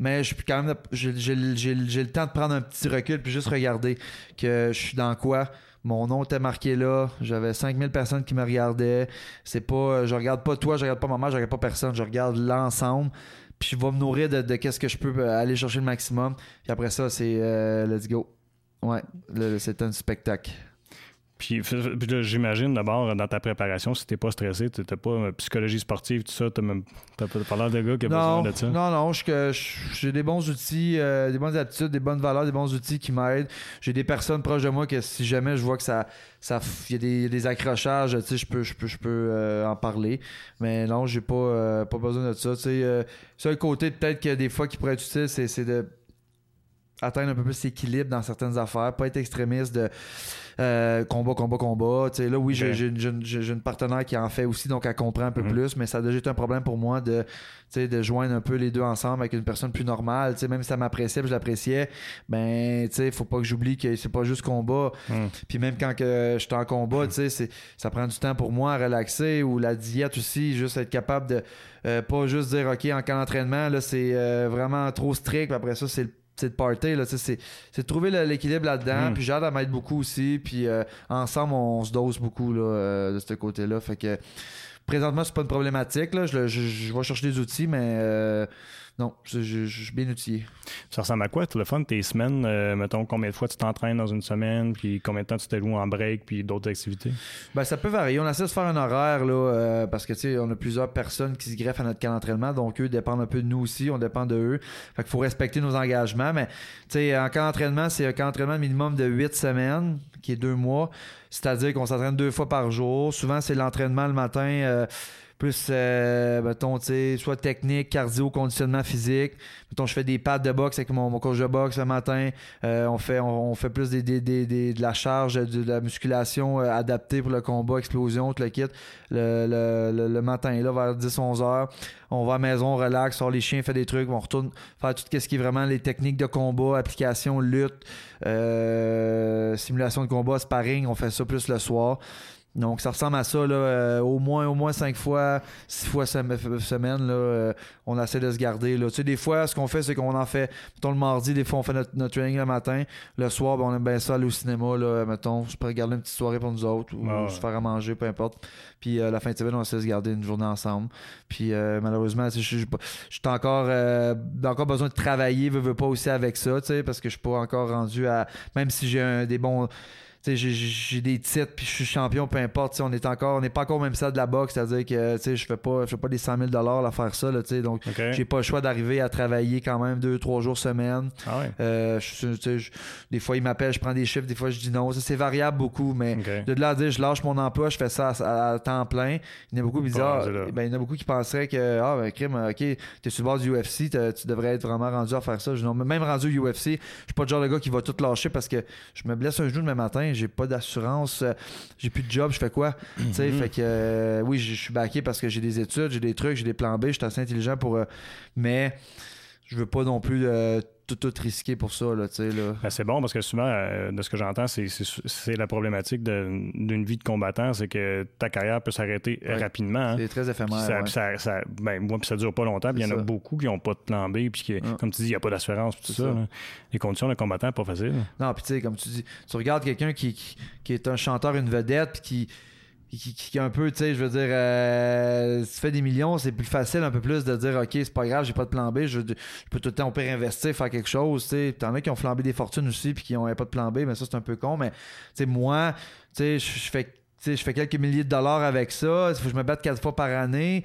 mais je suis quand même, j'ai le temps de prendre un petit recul puis juste regarder que je suis dans quoi Mon nom était marqué là. J'avais 5000 personnes qui me regardaient. C'est pas, euh, je regarde pas toi, je regarde pas maman, je regarde pas personne. Je regarde l'ensemble. Puis je vais me nourrir de, de qu'est-ce que je peux euh, aller chercher le maximum. Puis après ça, c'est euh, let's go. Ouais, c'est un spectacle. Puis, là, j'imagine d'abord, dans ta préparation, si t'es pas stressé, tu t'as pas psychologie sportive, tout ça, t'as même t'as pas l'air de gars qui a Non, besoin de ça. non, non, j'ai des bons outils, euh, des bonnes attitudes, des bonnes valeurs, des bons outils qui m'aident. J'ai des personnes proches de moi que si jamais je vois que ça, ça, y a des, des accrochages, tu sais, je peux, je peux, je peux euh, en parler. Mais non, j'ai pas, euh, pas besoin de ça. Tu sais, seul côté peut-être que des fois qui pourrait être utile, c'est, c'est de atteindre un peu plus l'équilibre dans certaines affaires, pas être extrémiste de euh, combat, combat, combat. Tu sais, là, oui, j'ai, Ok. j'ai une- j'ai j'ai une partenaire qui en fait aussi, donc elle comprend un peu Mhm. plus, mais ça a déjà été un problème pour moi de, tu sais, de joindre un peu les deux ensemble avec une personne plus normale. Tu sais, même si ça m'appréciait, puis je l'appréciais, ben, tu sais, faut pas que j'oublie que c'est pas juste combat. Hum. Puis même quand que je suis en combat, tu sais, c'est- ça prend du temps pour moi à relaxer ou la diète aussi, juste être capable de euh, pas juste dire OK en cas d'entraînement, là c'est euh, vraiment trop strict, puis après ça c'est le c'est le party, là, c'est, c'est de trouver l'équilibre là-dedans. Mm. Puis Jade, elle m'aide beaucoup aussi. Puis euh, ensemble, on se dose beaucoup là, euh, de ce côté-là. Fait que présentement, c'est pas une problématique. Là. Je, je- je vais chercher des outils, mais euh, non, je, je- je suis bien outillé. Ça ressemble à quoi, le fun, tes semaines? euh, mettons, combien de fois tu t'entraînes dans une semaine, puis combien de temps tu t'alloues en break, puis d'autres activités? Ben, ça peut varier. On essaie de se faire un horaire, là, euh, parce que, tu sais, on a plusieurs personnes qui se greffent à notre camp d'entraînement, donc eux dépendent un peu de nous aussi, on dépend de eux. Fait qu'il faut respecter nos engagements, mais, tu sais, en camp d'entraînement, c'est un camp d'entraînement minimum de 8 semaines, qui est deux mois. C'est-à-dire qu'on s'entraîne deux fois par jour. Souvent, c'est l'entraînement le matin, euh, plus, euh, mettons, tu sais, soit technique, cardio, conditionnement physique. Mettons, je fais des pattes de boxe avec mon, mon coach de boxe le matin. Euh, on, fait, on, on fait plus des, des- des- des- de la charge, de, la musculation euh, adaptée pour le combat, explosion, tout le kit. Le, le, le, le matin, là, vers 10-11 heures, on va à la maison, on relaxe, sort les chiens, fait des trucs, on retourne faire tout ce qui est vraiment les techniques de combat, application, lutte, euh, simulation de combat, sparring, on fait ça plus le soir. Donc ça ressemble à ça là, euh, au moins au moins cinq fois, six fois sem- semaine là, euh, on essaie de se garder là. Tu sais des fois ce qu'on fait c'est qu'on en fait mettons le mardi, des fois on fait notre, notre training le matin, le soir ben, on aime bien ça aller au cinéma là, mettons, je peux regarder une petite soirée pour nous autres ou Ah ouais. se faire à manger peu importe. Puis euh, la fin de semaine on essaie de se garder une journée ensemble. Puis euh, malheureusement, je suis pas- je suis encore euh, encore besoin de travailler, veux, veux pas aussi avec ça, tu sais parce que je suis pas encore rendu à même si j'ai un- des bons j'ai- j'ai des titres puis je suis champion peu importe on est encore on n'est pas encore même stade de la boxe c'est à dire que tu sais je fais pas je fais pas des 100 000 dollars à faire ça là, tu sais donc OK. j'ai pas le choix d'arriver à travailler quand même deux trois jours semaine Ah ouais. Euh, je des fois ils m'appellent je prends des chiffres des fois je dis non Ça, c'est variable beaucoup mais de là à dire je lâche mon emploi, je fais ça à, à temps plein. Il y en a beaucoup Pas ah, ben, il y en a beaucoup qui penseraient que ah ben crime, ok, t'es sur le bord du UFC, tu devrais être vraiment rendu à faire ça. Je non, même rendu au UFC, je suis pas le genre de gars qui va tout lâcher parce que je me blesse un genou demain matin, j'ai pas d'assurance, euh, j'ai plus de job, je fais quoi? Tu sais, Mhm. fait que euh, oui, je je suis backé parce que j'ai des études, j'ai des trucs, j'ai des plans B, je suis assez intelligent pour euh, mais je veux pas non plus euh, tout, tout risquer pour ça, là, tu sais, là. Ben, c'est bon parce que souvent, euh, de ce que j'entends, c'est, c'est, c'est la problématique de- d'une vie de combattant, c'est que ta carrière peut s'arrêter Ouais. rapidement. hein. C'est très éphémère. ça, ouais. ça- ça- ben, moi, puis ça dure pas longtemps. Puis il y en a beaucoup qui n'ont pas de plan B. Puis qui, Ah. comme tu dis, il n'y a pas d'assurance. Tout ça. ça. là. Les conditions de combattant, pas facile. Non, puis tu sais, comme tu dis, tu regardes quelqu'un qui, qui, qui est un chanteur, une vedette, puis qui, qui, qui, un peu, tu sais, je veux dire, euh, si tu fais des millions, c'est plus facile un peu plus de dire, OK, c'est pas grave, j'ai pas de plan B, je, peux tout le temps, on peut investir, faire quelque chose, tu sais. T'en as qui ont flambé des fortunes aussi, puis qui ont pas de plan B, mais ça, c'est un peu con, mais, tu sais, moi, tu sais, je fais quelques milliers de dollars avec ça. Il faut que je me batte quatre fois par année.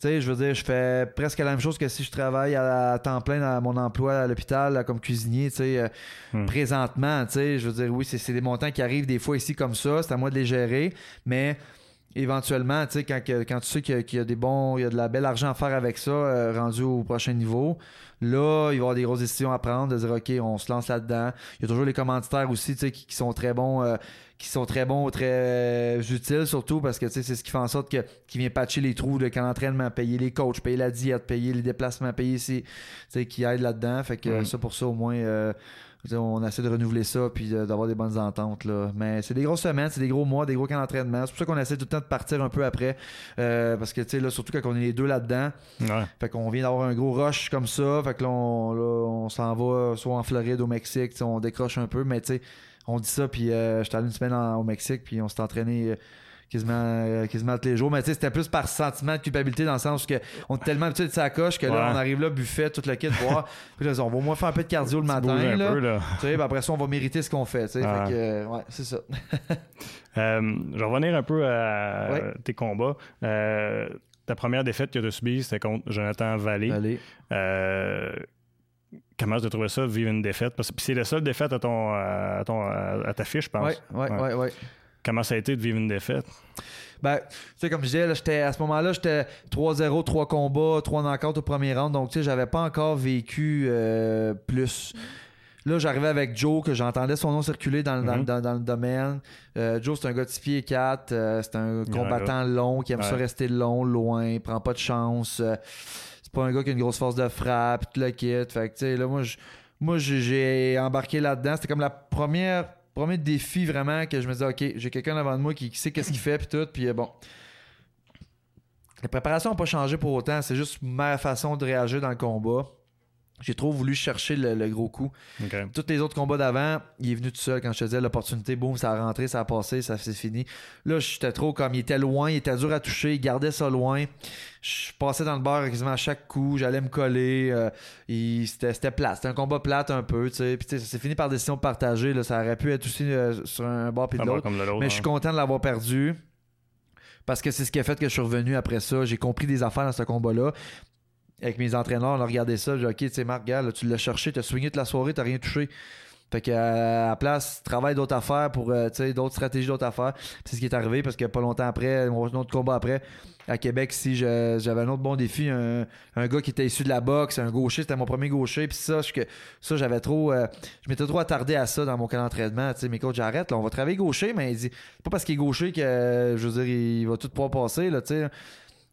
Tu sais, je veux dire, je fais presque la même chose que si je travaille à, temps plein à mon emploi à l'hôpital comme cuisinier, tu sais, euh, Hmm. présentement, tu sais, je veux dire, oui, c'est c'est des montants qui arrivent des fois ici comme ça, c'est à moi de les gérer, mais éventuellement, tu sais, quand, tu sais qu'il y, a- qu'il y a des bons, il y a de la belle argent à faire avec ça, euh, rendu au prochain niveau, là, il va y avoir des grosses décisions à prendre, de dire, OK, on se lance là-dedans. Il y a toujours les commanditaires aussi, tu sais, qui, qui sont très bons, euh, qui sont très bons, très euh, utiles surtout parce que, tu sais, c'est ce qui fait en sorte que, qui vient patcher les trous de camp d'entraînement, payer les coachs, payer la diète, payer les déplacements, payer ici, tu sais, qui aident là-dedans. Fait que Mm. ça, pour ça, au moins, euh, on essaie de renouveler ça puis de- d'avoir des bonnes ententes. Là. Mais c'est des grosses semaines, c'est des gros mois, des gros camps d'entraînement. C'est pour ça qu'on essaie tout le temps de partir un peu après. euh, parce que, tu sais, là, surtout quand on est les deux là-dedans, Ouais. fait qu'on vient d'avoir un gros rush comme ça. Fait que là, on, s'en va soit en Floride, au Mexique, on décroche un peu, mais tu sais, on dit ça, puis euh, j'étais allé une semaine en- au Mexique, puis on s'est entraîné. euh, Quasiment, euh, quasiment tous les jours, mais tu sais, c'était plus par sentiment de culpabilité dans le sens que on est tellement habitué de sa coche que là, Ouais. on arrive là, buffet, tout le kit, boire. puis là, on va au moins faire un peu de cardio le matin. là. peu, là. Tu sais, après ça, on va mériter ce qu'on fait. tu sais. Ah. Fait que, ouais, c'est ça. Euh, je vais revenir un peu à Ouais. tes combats. Euh, ta première défaite que tu as subie, c'était contre Jonathan Vallée. Allez. Euh, comment tu as trouvé ça, vivre une défaite? Parce que c'est la seule défaite à, ton, à, ton, à, à ta fiche, je pense. Ouais. ouais, ouais. Comment ça a été de vivre une défaite? Ben, tu sais, comme je disais, là, j'étais- à ce moment-là, j'étais 3-0, 3 combats, 3 knockouts au premier round. Donc, tu sais, j'avais pas encore vécu euh, plus. Là, j'arrivais avec Joe, que j'entendais son nom circuler dans, dans- Mhm. dans- dans le domaine. Euh, Joe, c'est un gars de 6 pieds 4. euh, c'est un combattant long qui aime ça Ouais. rester long, loin, prend pas de chance. c'est pas un gars qui a une grosse force de frappe, tout le kit. Fait que, tu sais, là, moi, je- moi, j'ai- j'ai embarqué là-dedans. C'était comme la première premier défi vraiment que je me disais, OK, j'ai quelqu'un devant de moi qui, qui sait qu'est-ce qu'il fait, puis tout. Puis euh, bon. Les préparations n'ont pas changé pour autant. C'est juste ma façon de réagir dans le combat. J'ai trop voulu chercher le, le gros coup. Tous les autres combats d'avant, il est venu tout seul. Quand je te disais l'opportunité, boum, ça a rentré, ça a passé, ça c'est fini. Là, j'étais trop comme il était loin, il était dur à toucher, il gardait ça loin. Je passais dans le bar quasiment à chaque coup, j'allais me coller. euh, c'était, c'était plate. C'était un combat plate un peu, tu sais. Puis ça s'est fini par décision partagée. Là. Ça aurait pu être aussi euh, sur un bord puis de l'autre. comme de l'autre. Mais je suis content de l'avoir perdu. Parce que c'est ce qui a fait que je suis revenu après ça. J'ai compris des affaires dans ce combat-là. Avec mes entraîneurs, on a regardé ça. J'ai dit, OK, tu sais, Marc, là, tu l'as cherché, tu as swingé toute la soirée, tu rien touché. Fait que euh, à la place, travaille d'autres affaires pour euh, d'autres stratégies, d'autres affaires. C'est ce qui est arrivé parce que pas longtemps après, mon autre combat après, à Québec, si j'avais un autre bon défi, un, gars qui était issu de la boxe, un gaucher, c'était mon premier gaucher. Puis ça, je- ça j'avais trop. euh, je m'étais trop attardé à ça dans mon camp d'entraînement. Tu sais, mes coachs, j'arrête, on va travailler gaucher, mais il dit pas parce qu'il est gaucher que je veux dire, il va tout pouvoir passer, là, tu sais.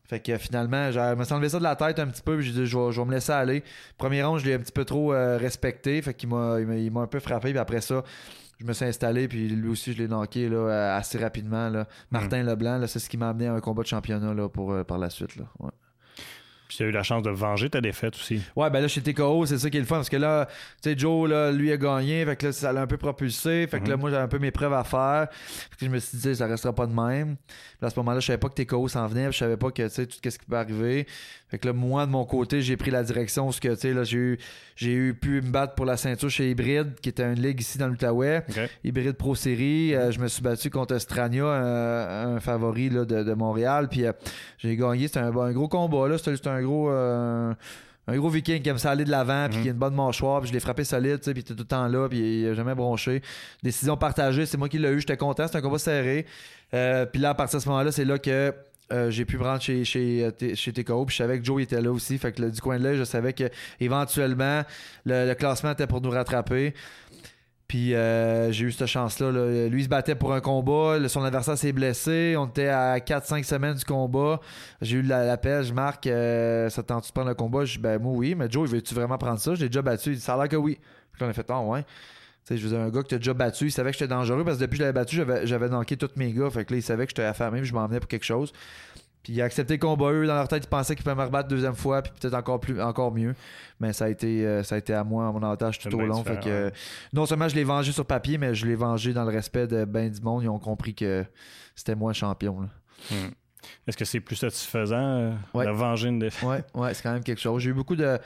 Fait que finalement, je me suis enlevé ça de la tête un petit peu, puis j'ai dit, je vais, je vais me laisser aller. Premier round, je l'ai un petit peu trop euh, respecté, fait qu'il m'a, il m'a, il m'a un peu frappé, puis après ça, je me suis installé, puis lui aussi, je l'ai knocké là, euh, assez rapidement. Là. Martin Leblanc, là, c'est ce qui m'a amené à un combat de championnat là, pour, euh, par la suite. Là. Ouais. Puis tu as eu la chance de venger ta défaite aussi. Ouais, ben là, chez TKO, c'est ça qui est le fun. Parce que là, tu sais, Joe, là, lui a gagné. Fait que là, ça l'a un peu propulsé. Fait que là, Mhm. moi, j'avais un peu mes preuves à faire. Fait que je me suis dit, ça restera pas de même. Puis à ce moment-là, je savais pas que TKO s'en venait. puis Je savais pas que, tu sais, tout ce qui peut arriver. Fait que là, moi, de mon côté, j'ai pris la direction. Parce que, tu sais, là, j'ai eu, j'ai eu pu me battre pour la ceinture chez Hybrid, qui était une ligue ici dans l'Outaouais. OK. Hybride Pro Série. Euh, je me suis battu contre Strania, un, un favori là, de, de Montréal. Puis euh, j'ai gagné. C'était un, un gros combat. là. C'était un gros. euh, un gros viking qui aime ça aller de l'avant, puis Mhm. qui a une bonne mâchoire, puis je l'ai frappé solide, puis il était tout le temps là, puis il a jamais bronché. Décision partagée, c'est moi qui l'ai eu, j'étais content, c'était un combat serré. Euh, puis là, à partir de ce moment-là, c'est là que euh, j'ai pu me rendre chez, chez, euh, chez TKO, puis je savais que Joe était là aussi, fait que du coin de l'œil, je savais que éventuellement le, le classement était pour nous rattraper. Puis euh, j'ai eu cette chance-là. là. Lui, il se battait pour un combat. Son adversaire s'est blessé. On était à 4-5 semaines du combat. J'ai eu la- l'appel. Je marque, ça te tente de prendre le combat? Je dis, ben moi, oui. Mais Joe, veux-tu vraiment prendre ça? Je l'ai déjà battu. Il dit, ça a l'air que oui. Puis on a fait, ah ouais. Tu sais, je veux dire, un gars que t'as déjà battu, il savait que j'étais dangereux parce que depuis que je l'avais battu, j'avais, j'avais knocké tous mes gars. Fait que là, il savait que j'étais affamé puis je m'en venais pour quelque chose. Puis il a accepté le combat. Eux, dans leur tête, ils pensaient qu'ils pouvaient me rebattre deuxième fois, puis peut-être encore plus, encore mieux. Mais ça a été, euh, ça a été à moi, à mon avantage tout au long. Fait que, euh, non seulement je l'ai vengé sur papier, mais je l'ai vengé dans le respect de ben du monde. Ils ont compris que c'était moi le champion. Hmm. Est-ce que c'est plus satisfaisant euh, Ouais. de venger une défaite? Ouais, ouais, c'est quand même quelque chose. J'ai eu beaucoup de.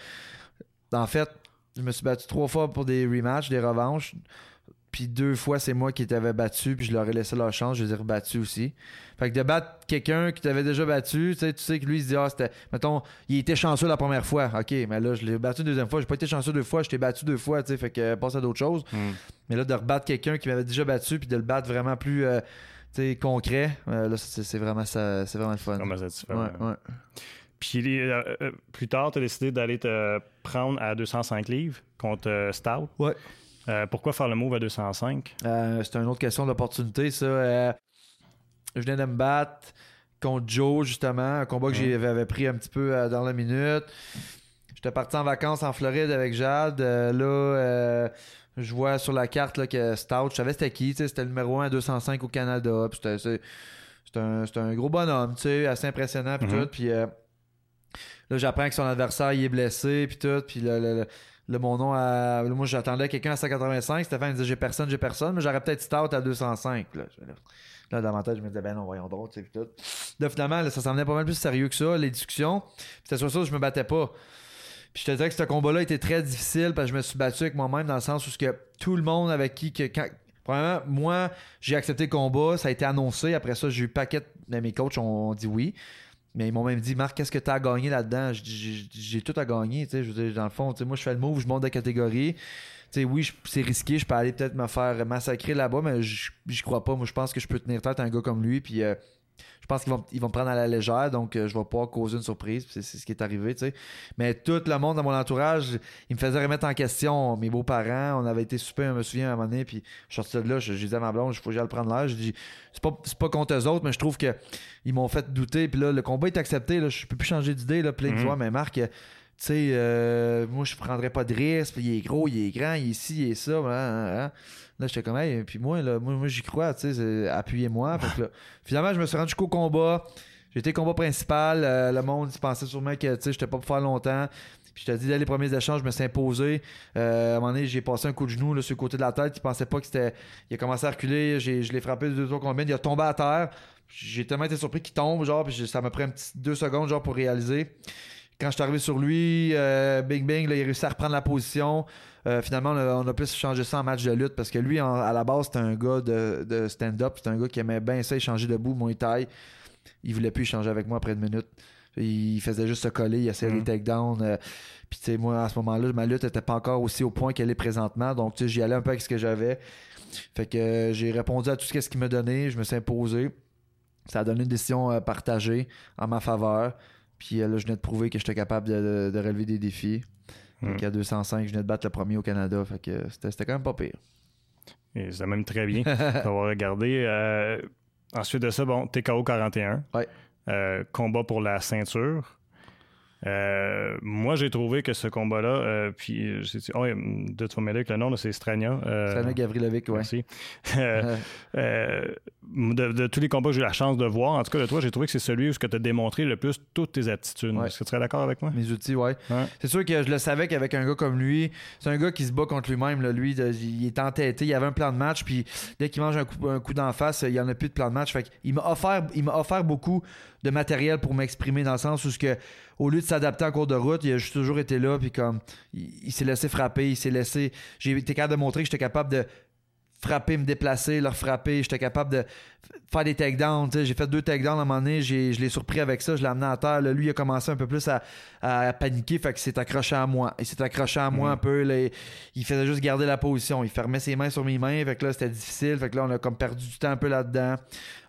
En fait, je me suis battu trois fois pour des rematchs, des revanches. Puis deux fois, c'est moi qui t'avais battu, puis je leur ai laissé leur chance, je les ai rebattus aussi. Fait que de battre quelqu'un qui t'avait déjà battu, tu sais, tu sais que lui, il se dit, ah, c'était. Mettons, il était chanceux la première fois. OK, mais là, je l'ai battu une deuxième fois. J'ai pas été chanceux deux fois, je t'ai battu deux fois, tu sais, fait que euh, passe à d'autres choses. Hmm. Mais là, de rebattre quelqu'un qui m'avait déjà battu, puis de le battre vraiment plus, euh, tu sais, concret, euh, là, c'est vraiment, ça, c'est vraiment le fun. Vraiment satisfaisant. Ouais, ouais. Puis euh, euh, plus tard, tu as décidé d'aller te prendre à 205 livres contre euh, Stout. Ouais. Euh, pourquoi faire le move à 205? Euh, c'est une autre question d'opportunité, ça. Euh, je venais de me battre contre Joe, justement, un combat que j'avais pris un petit peu dans la minute. J'étais parti en vacances en Floride avec Jade. Là, je vois sur la carte là, que Stout, je savais c'était qui, c'était le numéro 1 à 205 au Canada. C'était- un, un gros bonhomme, tu sais, assez impressionnant, puis Mhm. tout. Puis là, j'apprends que son adversaire, il est blessé, puis tout. Puis le- le- le- mon nom, à... moi, j'attendais quelqu'un à 185. Stéphane disait j'ai personne, j'ai personne, mais j'aurais peut-être start à 205. Là, là tête, je me disais, ben non, voyons donc, tu tout. Là, finalement, là, ça semblait pas mal plus sérieux que ça, les discussions. C'était sur ça je me battais pas. Puis je te dirais que ce combat-là était très difficile parce que je me suis battu avec moi-même dans le sens où que tout le monde avec qui, que, quand, Premièrement, moi, j'ai accepté le combat, ça a été annoncé. Après ça, j'ai eu paquet de mes coachs ont dit oui. Mais ils m'ont même dit, Marc, qu'est-ce que tu as à gagner là-dedans? J'ai tout à gagner. Je dans le fond, moi, je fais le move, je monte de catégorie. oui, c'est risqué, je peux aller peut-être me faire massacrer là-bas, mais j'y crois pas. Moi, je pense que je peux tenir tête à un gars comme lui. Euh, je pense qu'ils vont, ils vont me prendre à la légère, donc euh, je vais pas causer une surprise. C'est, ce qui est arrivé, tu sais. Mais tout le monde dans mon entourage, il me faisait remettre en question. Mes beaux-parents, on avait été super, je me souviens, à un moment donné, puis je suis sorti de là, je, disais à ma blonde, il faut que j'aille prendre l'air. Je dis, c'est pas, c'est pas contre eux autres, mais je trouve que ils m'ont fait douter. Puis là, le combat est accepté, là, je peux plus changer d'idée, là, plein de mhm. fois, mais Marc, tu sais, euh, moi, je prendrais pas de risque. il est gros, il est grand, il est ci, il est ça. Hein, hein, hein. Là, j'étais comme, hey, puis moi, là, moi, j'y crois, tu sais, appuyez-moi. finalement, je me suis rendu jusqu'au combat. J'étais combat principal. Euh, le monde pensait sûrement que, tu sais, j'étais pas pour faire longtemps. Puis je te dis, dès les premiers échanges, je me suis imposé. Euh, à un moment donné, j'ai passé un coup de genou sur le côté de la tête. Il pensait pas que c'était. Il a commencé à reculer. Je l'ai frappé de deux trois combien. Il a tombé à terre. J'ai tellement été surpris qu'il tombe, genre, puis ça m'a pris deux secondes, genre, pour réaliser. Quand je suis arrivé sur lui, euh, bing bing, il a réussi à reprendre la position. Euh, finalement, on a, plus changé ça en match de lutte parce que lui, à la base, c'était un gars de, stand-up. C'était un gars qui aimait bien ça, échanger debout, mon taille. Il voulait plus échanger avec moi après une minute. Il faisait juste se coller, il essayait les mm. takedowns. Euh, puis, tu sais, moi, à ce moment-là, ma lutte n'était pas encore aussi au point qu'elle est présentement. Donc, tu sais, j'y allais un peu avec ce que j'avais. Fait que euh, j'ai répondu à tout ce qu'il m'a donné. Je me suis imposé. Ça a donné une décision partagée en ma faveur. Puis là, je venais de prouver que j'étais capable de, relever des défis. Donc, à 205, je venais de battre le premier au Canada. Fait que c'était quand même pas pire. Et c'est même très bien d'avoir regardé. Euh, ensuite de ça, bon, TKO 41. Ouais. Euh, combat pour la ceinture. Euh, moi, j'ai trouvé que ce combat-là, euh, puis j'ai dit, oh, de toute avec le nom, c'est Strania. Euh, Strania Gavrilovic, oui. Merci. de, tous les combats que j'ai eu la chance de voir, en tout cas de toi, j'ai trouvé que c'est celui où tu as démontré le plus toutes tes aptitudes. Est-ce que tu serais d'accord avec moi? Mes outils, oui. Ouais. C'est sûr que je le savais qu'avec un gars comme lui, c'est un gars qui se bat contre lui-même. Lui, il est entêté, il avait un plan de match, puis dès qu'il mange un coup, un coup d'en face, il n'y en a plus de plan de match. Fait il m'a offert, il m'a offert beaucoup de matériel pour m'exprimer dans le sens où ce que au lieu de s'adapter en cours de route, il a toujours été là, puis comme, il, s'est laissé frapper, il s'est laissé. J'ai été capable de montrer que j'étais capable de frapper, me déplacer, leur frapper. J'étais capable de faire des takedowns. J'ai fait deux takedowns à un moment donné. Je l'ai surpris avec ça. Je l'ai amené à terre. lui, il a commencé un peu plus à, paniquer. Fait qu'il s'est accroché à moi. Il s'est accroché à moi mm. un peu. il faisait juste garder la position. Il fermait ses mains sur mes mains. Fait que là, c'était difficile. Fait que là, on a comme perdu du temps un peu là-dedans.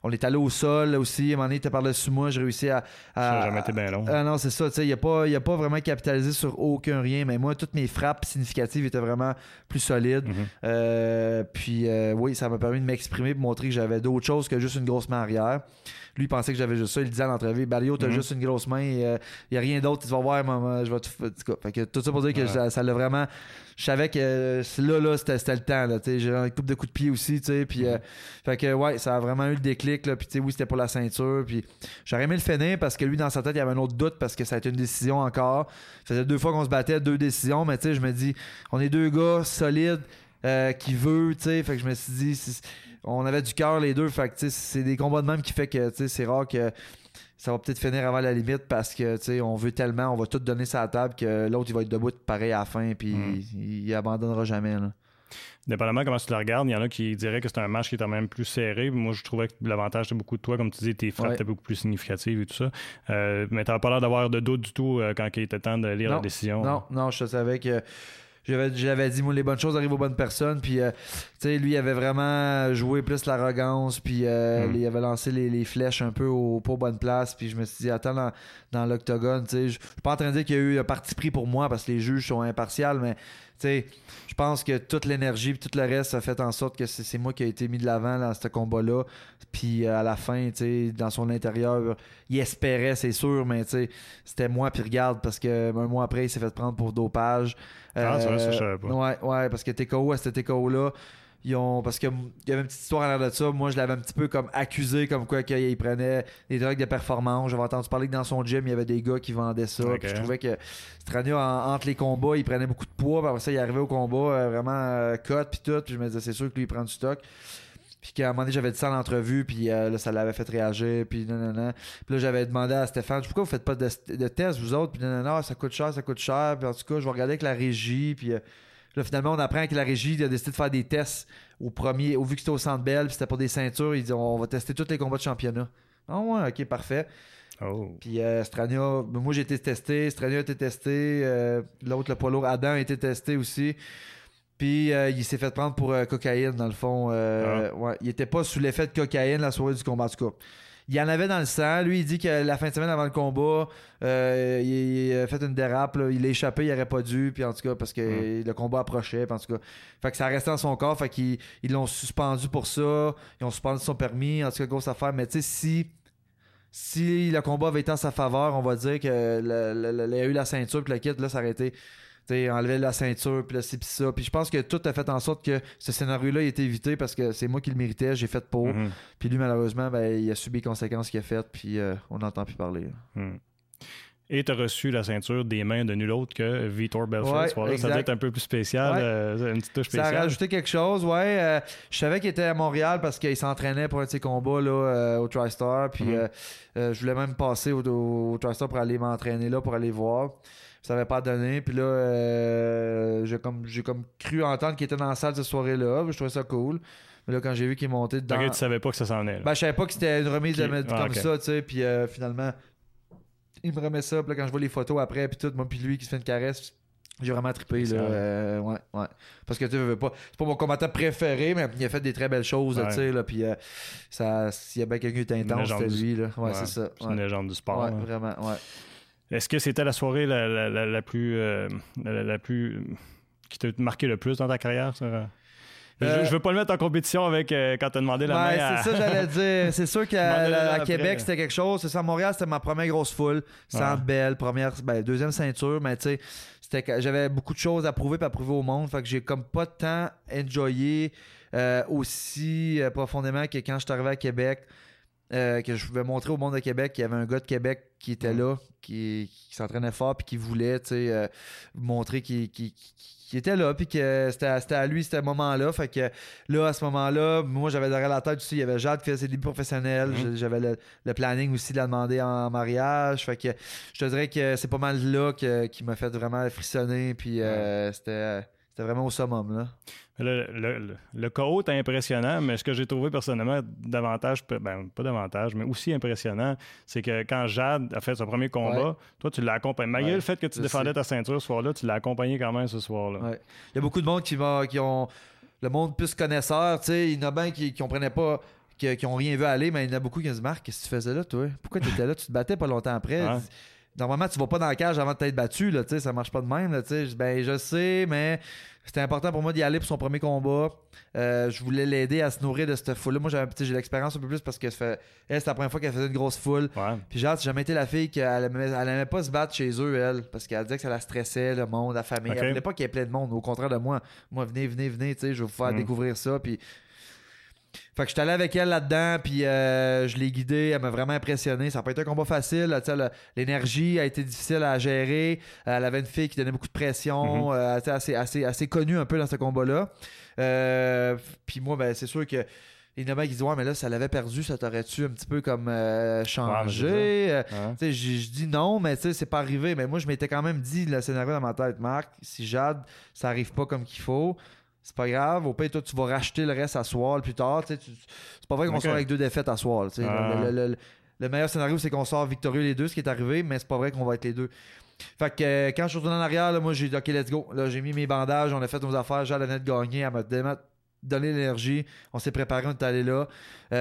On est allé au sol aussi. À un moment donné, il était par-dessus moi. J'ai réussi à. ça n'a jamais été bien long. Ah non, c'est ça. Il n'a pas, a pas vraiment capitalisé sur aucun rien. Mais moi, toutes mes frappes significatives étaient vraiment plus solides. Mm-hmm. Euh, puis, euh, oui, ça m'a permis de m'exprimer pour montrer que j'avais d'autres choses que juste une grosse main arrière. Lui, il pensait que j'avais juste ça. Il disait à l'entrevue Barrio, t'as mm-hmm. juste une grosse main. Il n'y a rien d'autre. Tu vas voir, maman, je vais tout. Fait que tout ça pour dire que ça l'a vraiment je savais que là, là, c'était le temps. J'ai un coupe de coups de pied aussi. Puis, euh, fait que ouais, ça a vraiment eu le déclic. Là, puis oui, c'était pour la ceinture. Puis j'aurais aimé le finir parce que lui, dans sa tête, il y avait un autre doute parce que ça a été une décision encore. Ça faisait deux fois qu'on se battait, deux décisions. Mais je me dis, on est deux gars solides euh, qui veut. Fait que je me suis dit, on avait du cœur les deux. Fait que c'est des combats de même qui fait que c'est rare que ça va peut-être finir avant la limite parce que tu on veut tellement, on va tout donner sa table que l'autre il va être debout pareil à la fin puis mm. il, abandonnera jamais. Là. Dépendamment comment tu le regardes, il y en a qui diraient que c'est un match qui est quand même plus serré. Moi, je trouvais que l'avantage de beaucoup de toi, comme tu dis, tes frappes étaient beaucoup plus significatives et tout ça. Euh, mais tu pas l'air d'avoir de doute du tout euh, quand il était temps de lire la décision. Non, non, je savais que j'avais dit, moi, les bonnes choses arrivent aux bonnes personnes. Puis, euh, tu sais, lui, il avait vraiment joué plus l'arrogance. Puis, euh, hmm. il avait lancé les, flèches un peu au, pas aux bonnes places. Puis, je me suis dit, attends, dans, dans l'octogone, tu sais, je suis pas en train de dire qu'il y a eu un parti pris pour moi parce que les juges sont impartials, mais je pense que toute l'énergie et tout le reste a fait en sorte que c'est moi qui ai été mis de l'avant dans ce combat-là. Puis euh, à la fin, dans son intérieur, il espérait, c'est sûr, mais c'était moi puis regarde parce que un mois après, il s'est fait prendre pour dopage. Ah, ça, ça, je savais pas. Ouais, ouais, parce que TKO à cette TKO-là, ils ont parce que il y avait une petite histoire en l'air de ça moi je l'avais un petit peu comme accusé comme quoi qu'il prenait des drogues de performance. J'avais entendu parler que dans son gym il y avait des gars qui vendaient ça. Puis je trouvais que Strania en- entre les combats il prenait beaucoup de poids puis après ça il arrivait au combat euh, vraiment euh, cut puis tout puis je me disais c'est sûr que lui il prend du stock puis qu'à un moment donné j'avais dit ça en entrevue puis euh, là ça l'avait fait réagir puis non non non puis là j'avais demandé à Stéphane pourquoi vous faites pas de, de tests vous autres? Puis non non non ça coûte cher ça coûte cher puis en tout cas je vais regarder avec la régie puis euh, Là, finalement, on apprend que la régie a décidé de faire des tests au premier, au vu que c'était au Centre Bell, puis c'était pour des ceintures, ils disent on va tester tous les combats de championnat. Ah ouais, ok, parfait. Oh. Puis euh, Strania, moi j'ai été testé, Strania a été testé, euh, l'autre, le poids lourd, Adam a été testé aussi. Puis euh, il s'est fait prendre pour euh, cocaïne, dans le fond. Euh, ouais, il était pas sous l'effet de cocaïne la soirée du combat, en tout cas. Il y en avait dans le sang. Lui, il dit que la fin de semaine avant le combat, euh, il, a fait une dérape. là. Il a échappé, il aurait pas dû. Puis en tout cas, parce que le combat approchait. Puis en tout cas, fait que ça restait dans son corps. Fait qu'ils ils l'ont suspendu pour ça. Ils ont suspendu son permis. En tout cas, grosse affaire. Mais tu sais, si si le combat avait été en sa faveur, on va dire que le- le- le- il a eu la ceinture puis le kit, là, ça aurait été. Tu sais, enlever la ceinture, puis là, c'est puis ça. Puis je pense que tout a fait en sorte que ce scénario-là ait été évité parce que c'est moi qui le méritais, j'ai fait pour. Mhm. Puis lui, malheureusement, ben, il a subi les conséquences qu'il a faites, puis euh, on n'entend plus parler. Mhm. Et tu as reçu la ceinture des mains de nul autre que Vitor Belfort. Ouais, ce soir-là. ça doit être un peu plus spécial, Ouais. euh, une petite touche Ça a spéciale. rajouté quelque chose, ouais. euh, je savais qu'il était à Montréal parce qu'il s'entraînait pour un de ses combats là, euh, au TriStar. Puis Mhm. je voulais même passer au, au, au TriStar pour aller m'entraîner là, pour aller voir. Ça n'avait pas donné. Puis là, euh, j'ai comme, j'ai comme cru entendre qu'il était dans la salle cette soirée-là. Je trouvais ça cool. Mais là, quand j'ai vu qu'il montait dedans. Ok, tu savais pas que ça s'en est. Ben, je savais pas que c'était une remise de mettre ah, comme ok. ça, tu sais. Puis euh, finalement, il me remet ça. Puis là, quand je vois les photos après, puis tout, moi, puis lui qui se fait une caresse, j'ai vraiment trippé, là. Euh, ouais, ouais. Parce que tu veux pas. C'est pas mon combattant préféré, mais il a fait des très belles choses, Ouais. tu sais, là. Puis euh, ça, s'il y a bien quelqu'un qui est intense, c'était lui, là. Ouais, Ouais, c'est ça. C'est une légende du sport. Ouais, hein. vraiment, ouais. Est-ce que c'était la soirée la, la- la- la plus, euh, la, plus qui t'a marqué le plus dans ta carrière? ça? Je, Euh, je veux pas le mettre en compétition avec euh, quand t'as demandé la main à... c'est ça, j'allais dire. C'est sûr qu'à. Québec, c'était quelque chose. C'est ça, à Montréal, c'était ma première grosse foule. Centre Ouais. belle, première, ben, deuxième ceinture, mais tu sais, c'était j'avais beaucoup de choses à prouver et à prouver au monde. Fait que j'ai comme pas tant enjoyé euh, aussi profondément que quand je suis arrivé à Québec. Euh, que je pouvais montrer au monde de Québec qu'il y avait un gars de Québec qui était là, qui, qui s'entraînait fort puis qui voulait euh, montrer qu'il était là puis que c'était à- c'était à lui ce moment-là. Fait que là, à ce moment-là, moi, j'avais derrière la tête aussi, il y avait Jade qui faisait ses débuts professionnels. Mhm. J'avais le, le planning aussi de la demander en mariage. Fait que je te dirais que c'est pas mal là que- qui m'a fait vraiment frissonner. Puis euh, c'était c'était vraiment au summum, là. Le, le, le, le KO est impressionnant, mais ce que j'ai trouvé personnellement davantage, ben pas davantage, mais aussi impressionnant, c'est que quand Jade a fait son premier combat, toi tu l'as accompagné. Malgré Ouais, le fait que tu défendais sais. ta ceinture ce soir-là, tu l'as accompagné quand même ce soir-là. Ouais. Il y a beaucoup de monde qui, va, qui ont. Le monde plus connaisseur, tu sais. Il y en a bien qui, qui comprenaient pas. Qui, qui ont rien vu aller, mais il y en a beaucoup qui ont dit Marc, qu'est-ce que tu faisais là, toi? Pourquoi tu étais là? Tu te battais pas longtemps après. Normalement, tu vas pas dans la cage avant de t'être battu, là, tu sais, ça marche pas de même, là, tu sais. Ben, je sais, mais c'était important pour moi d'y aller pour son premier combat. Euh, je voulais l'aider à se nourrir de cette foule-là. Moi, j'ai l'expérience un peu plus parce que fait... elle, c'était la première fois qu'elle faisait une grosse foule. Ouais. Puis genre, j'ai jamais été la fille qu'elle aimait, elle aimait pas se battre chez eux, elle, parce qu'elle disait que ça la stressait, le monde, la famille. Ok. Elle voulait pas qu'il y ait plein de monde, au contraire de moi. Moi, venez, venez, venez, tu sais, je vais vous faire Mm. découvrir ça. Puis. Fait que j'étais allé avec elle là-dedans, puis euh, je l'ai guidée, elle m'a vraiment impressionné. Ça n'a pas été un combat facile, l'énergie a été difficile à gérer. Elle avait une fille qui donnait beaucoup de pression, euh, elle était assez, assez, assez connue un peu dans ce combat-là. Euh, puis moi, ben, c'est sûr que. Il y en a bien qui disent Ouais, mais là, ça l'avait perdu, ça t'aurait-tu un petit peu comme euh, changé? Euh, Ouais. tu sais, je dis non, mais tu sais, c'est pas arrivé. Mais moi, je m'étais quand même dit le scénario dans ma tête, Marc, si Jade, ça arrive pas comme qu'il faut, c'est pas grave. Au pire, toi, tu vas racheter le reste à soir plus tard. Tu c'est pas vrai qu'on sort avec deux défaites à soir. Ah. Le, le- le- le meilleur scénario, c'est qu'on sort victorieux les deux, ce qui est arrivé, mais c'est pas vrai qu'on va être les deux. Fait que euh, quand je suis retourné en arrière, là, moi, j'ai dit OK, let's go. Là, j'ai mis mes bandages, on a fait nos affaires. Venait de gagner, elle m'a donné- donné l'énergie. On s'est préparé, on est allé là. Euh,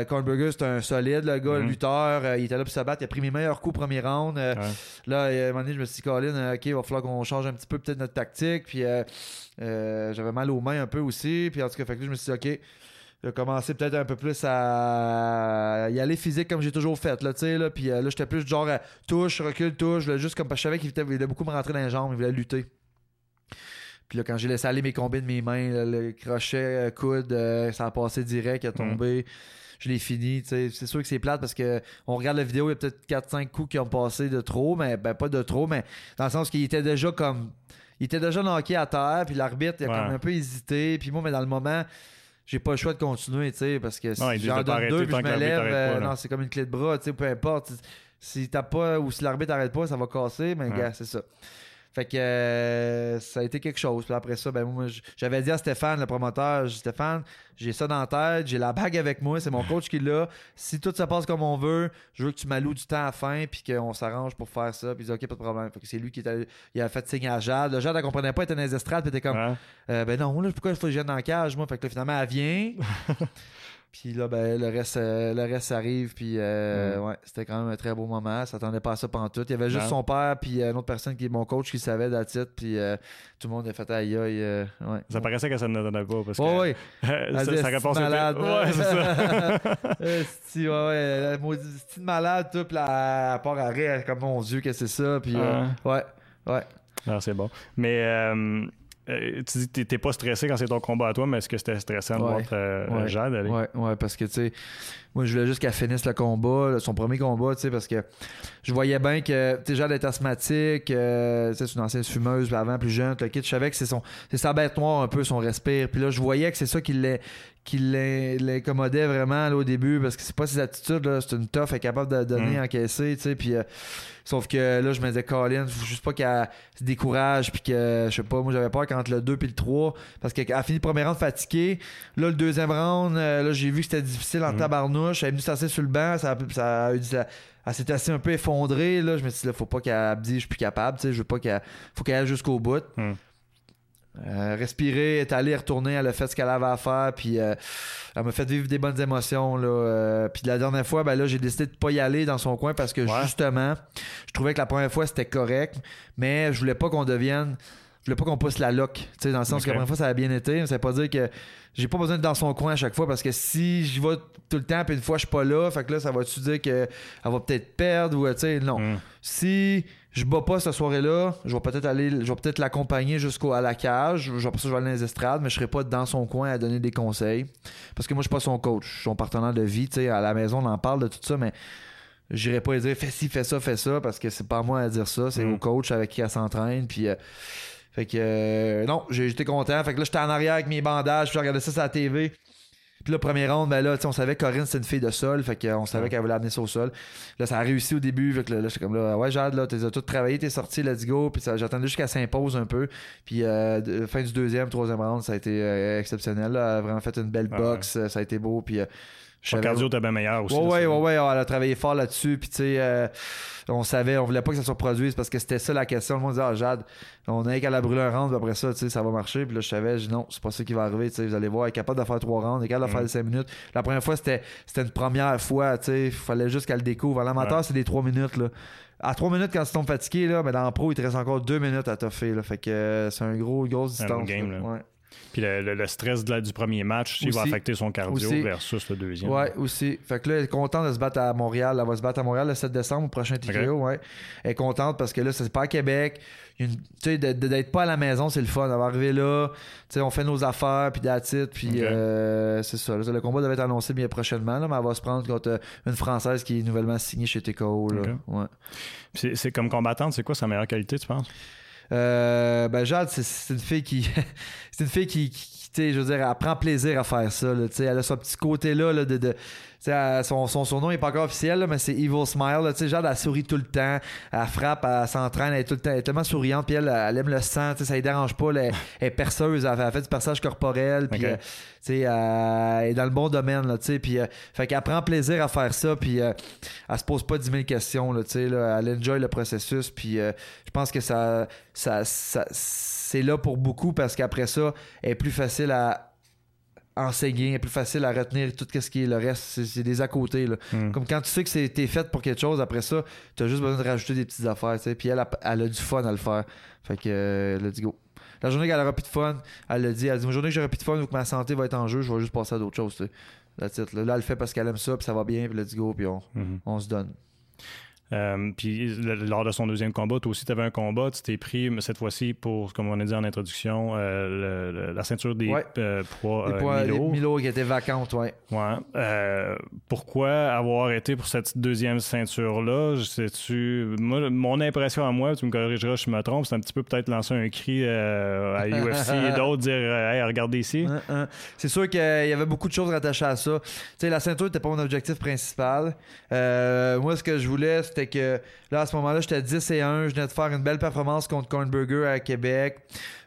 euh, Kornberger, c'est un solide, le gars, Mhm. lutteur. euh, il était là pour se battre. Il a pris mes meilleurs coups au premier round. Euh, Ouais. Là, à un moment donné, je me suis dit, Colin, OK, il va falloir qu'on change un petit peu peut-être notre tactique. Puis j'avais mal aux mains un peu aussi. Puis en tout cas, fait que je me suis dit, OK, je vais commencer peut-être un peu plus à y aller physique comme j'ai toujours fait. Là, tu sais, là. Puis là, j'étais plus genre à touche, recule, touche. Là, juste comme parce que je savais qu'il voulait, il voulait beaucoup me rentrer dans les jambes, il voulait lutter. Puis là, quand j'ai laissé aller mes combines de mes mains, là, le crochet, euh, coude, euh, ça a passé direct, il a tombé. Je l'ai fini. tu sais. C'est sûr que c'est plate parce que on regarde la vidéo, il y a peut-être 4-5 coups qui ont passé de trop, mais ben, pas de trop, mais dans le sens qu'il était déjà comme. Il était déjà knocké à terre, puis l'arbitre, il a Ouais. comme un peu hésité. Puis moi, mais dans le moment, j'ai pas le choix de continuer, tu sais, parce que si j'en donne deux, puis je me lève, euh, non, c'est comme une clé de bras, tu sais, peu importe. Si t'as pas ou si l'arbitre arrête pas, ça va casser, mais Ouais. gars, c'est ça. Fait que euh, ça a été quelque chose. Puis après ça, ben moi, j'avais dit à Stéphane, le promoteur, Stéphane, j'ai ça dans la tête, j'ai la bague avec moi, c'est mon coach qui l'a. Si tout se passe comme on veut, je veux que tu m'alloues du temps à la fin, puis qu'on s'arrange pour faire ça. Puis il dit, OK, pas de problème. Fait que c'est lui qui il a fait signe à Jade. Le Jade, elle comprenait pas, elle était dans les estrades, puis elle était comme, Ouais. euh, ben non, là, pourquoi il faut que je vienne dans la cage, moi? Fait que là, finalement, elle vient. puis là, ben, le reste, euh, le reste arrive. Puis, euh, ouais, c'était quand même un très beau moment. Ça s'attendait pas à ça pendant tout. Il y avait juste Non. son père, puis euh, une autre personne qui est mon coach qui savait la titre. Puis euh, tout le monde a fait aïe aïe. ouais. Ça paraissait que ça ne donnait pas. Parce que, sa, Elle disait, sa réponse C'est était. malade. Ouais, c'est ça. Esti, ouais, ouais. La maudite malade, tout. Puis là, à part à rire, comme mon Dieu, que c'est ça. Puis, ouais, ouais. Non, c'est bon. Mais euh, tu dis que t'es- pas stressé quand c'est ton combat à toi, mais est-ce que c'était stressant de Ouais. voir euh, Ouais. Jade aller? Ouais, ouais, parce que, tu sais, moi, je voulais juste qu'elle finisse le combat, son premier combat, tu sais, parce que je voyais bien que, tu sais, Jade est asthmatique, euh, tu sais, c'est une ancienne fumeuse, avant, plus jeune, le kid, je savais que c'est son, c'est sa bête noire un peu, son respire. Puis là, je voyais que c'est ça qui l'est qui l'in- l'incommodait vraiment là, au début parce que c'est pas ses attitudes c'est une tough elle est capable de donner Mm. encaisser tu sais puis euh, sauf que là je me disais Colin faut juste pas qu'elle se décourage puis que je sais pas moi j'avais peur qu'entre le 2 puis le 3 parce qu'elle a fini le premier round fatiguée là le deuxième round euh, là j'ai vu que c'était difficile en Mm. tabarnouche elle est venue s'asseoir sur le banc ça, a- ça a eu ça- elle s'était assez un peu effondrée là je me suis dit là faut pas qu'elle dise je suis plus capable tu sais je veux pas qu'elle faut qu'elle aille jusqu'au bout Mm. Euh, respirer, est allée retourner, elle a fait ce qu'elle avait à faire, puis euh, elle m'a fait vivre des bonnes émotions. Là, euh, puis la dernière fois, ben là, j'ai décidé de pas y aller dans son coin parce que Ouais. justement, je trouvais que la première fois c'était correct, mais je voulais pas qu'on devienne. Je voulais pas qu'on pousse la lock. Tu sais, dans le sens que la première fois, ça a bien été. Mais ça veut pas dire que j'ai pas besoin d'être dans son coin à chaque fois parce que si j'y vais tout le temps, puis une fois, je suis pas là, fait que là, ça va-tu dire qu'elle va peut-être perdre ou, tu sais, non Mm. si je bats pas cette soirée-là, je vais peut-être aller, je vais peut-être l'accompagner jusqu'à la cage. Je vais, pour ça, je vais aller dans les estrades, mais je serai pas dans son coin à donner des conseils. Parce que moi, je suis pas son coach. Je suis son partenaire de vie. Tu sais, à la maison, on en parle de tout ça, mais j'irai pas lui dire fais ci, fais ça, fais ça, parce que c'est pas à moi à dire ça. C'est Mm. au coach avec qui elle s'entraîne. Puis. euh, fait que euh, non, j'étais content. Fait que là, j'étais en arrière avec mes bandages, puis je regardais ça sur la TV. Puis là, premier round, ben là, tu sais, on savait que Corinne, c'était une fille de sol. Fait qu'on savait Ouais. qu'elle voulait amener ça au sol. Là, ça a réussi au début. Fait que là, j'étais comme là, ouais, Jade, là, t'as tout travaillé, t'es sorti, let's go. Puis j'attendais jusqu'à s'impose un peu. Puis euh, fin du deuxième, troisième round, ça a été euh, exceptionnel. là. Elle a vraiment fait une belle Ah boxe. euh, Ça a été beau. Puis euh, savais- cardio était bien meilleur aussi. Ouais, là, ouais, c'est- ouais, ouais, elle a travaillé fort là-dessus. Puis, tu sais, euh, on savait, on voulait pas que ça se reproduise parce que c'était ça la question. Le monde disait, ah, Jade, on a qu'à la brûler un round, puis après ça, tu sais, ça va marcher. Puis là, je savais, je dis, non, c'est pas ça qui va arriver. Tu sais, vous allez voir, elle est capable de faire trois rounds, elle est capable de faire Mm. cinq minutes. La première fois, c'était c'était une première fois, tu sais, il fallait juste qu'elle le découvre. À l'amateur, Ouais. c'est des trois minutes, là. À trois minutes, quand tu tombes fatigué, là, mais dans le pro, il te reste encore deux minutes à toffer, là. Fait que euh, c'est un gros, grosse distance. game, là. là. Ouais. Puis le, le- le stress de la- du premier match, il va Aussi. affecter son cardio Aussi. versus le deuxième. Ouais, aussi. Fait que là, elle est contente de se battre à Montréal. Elle va se battre à Montréal le 7 décembre au prochain TKO, ouais. Elle est contente parce que là, c'est pas à Québec. Tu sais, d'être pas à la maison, c'est le fun. Elle va arriver là, tu sais, on fait nos affaires, puis it, puis euh, c'est ça. Le combat devait être annoncé bien prochainement, là, mais elle va se prendre contre une Française qui est nouvellement signée chez TKO. Ouais. C'est comme combattante, c'est quoi sa meilleure qualité, tu penses? Euh, ben Jade, c'est- une fille qui. c'est une fille qui. qui- je veux dire, elle prend plaisir à faire ça. là, elle a ce petit côté-là là, de elle- son, son surnom n'est pas encore officiel, là, mais c'est Evil Smile. là, Jade, elle sourit tout le temps. Elle frappe, elle s'entraîne, elle est, tout le temps, elle est tellement souriante. Puis elle, elle aime le sang. Ça ne dérange pas. elle, elle est perceuse. Elle, fait- elle fait du perçage corporel. Puis, euh, elle est dans le bon domaine. Là, puis, euh, fait qu'elle prend plaisir à faire ça. Puis euh, elle se pose pas 10 000 questions. Là, là, elle enjoy le processus. Puis euh, je pense que ça, ça, ça- c'est là pour beaucoup parce qu'après ça, elle est plus facile à enseigner, plus facile à retenir tout ce qui est le reste. C'est, c'est des à côté. Là. Hmm. Comme quand tu sais que c'est, t'es fait pour quelque chose, après ça, tu as juste besoin de rajouter des petites affaires. tu sais. Puis elle, a- elle a du fun à le faire. Fait que, euh, let's go. La journée qu'elle aura plus de fun, elle l'a dit, elle dit, la journée que j'aurai plus de fun ou que ma santé va être en jeu, je vais juste passer à d'autres choses. là. Là, elle le fait parce qu'elle aime ça, puis ça va bien, puis let's go, puis on, Mhm. on se donne. Euh, puis lors de son deuxième combat, toi aussi, tu avais un combat. Tu t'es pris, cette fois-ci, pour, comme on a dit en introduction, euh, la ceinture des euh, poids, Milo. Milo qui était vacante, ouais. Ouais. pourquoi avoir été pour cette deuxième ceinture-là? Sais-tu... mon impression à moi, tu me corrigeras si je me trompe, c'est un petit peu peut-être lancer un cri à UFC et d'autres, dire Hey, regardez ici. C'est sûr qu'il y avait beaucoup de choses rattachées à ça. Tu sais, la ceinture n'était pas mon objectif principal. moi, ce que je voulais, c'était que là, à ce moment-là, j'étais 10 et 1. Je venais de faire une belle performance contre Cornburger à Québec.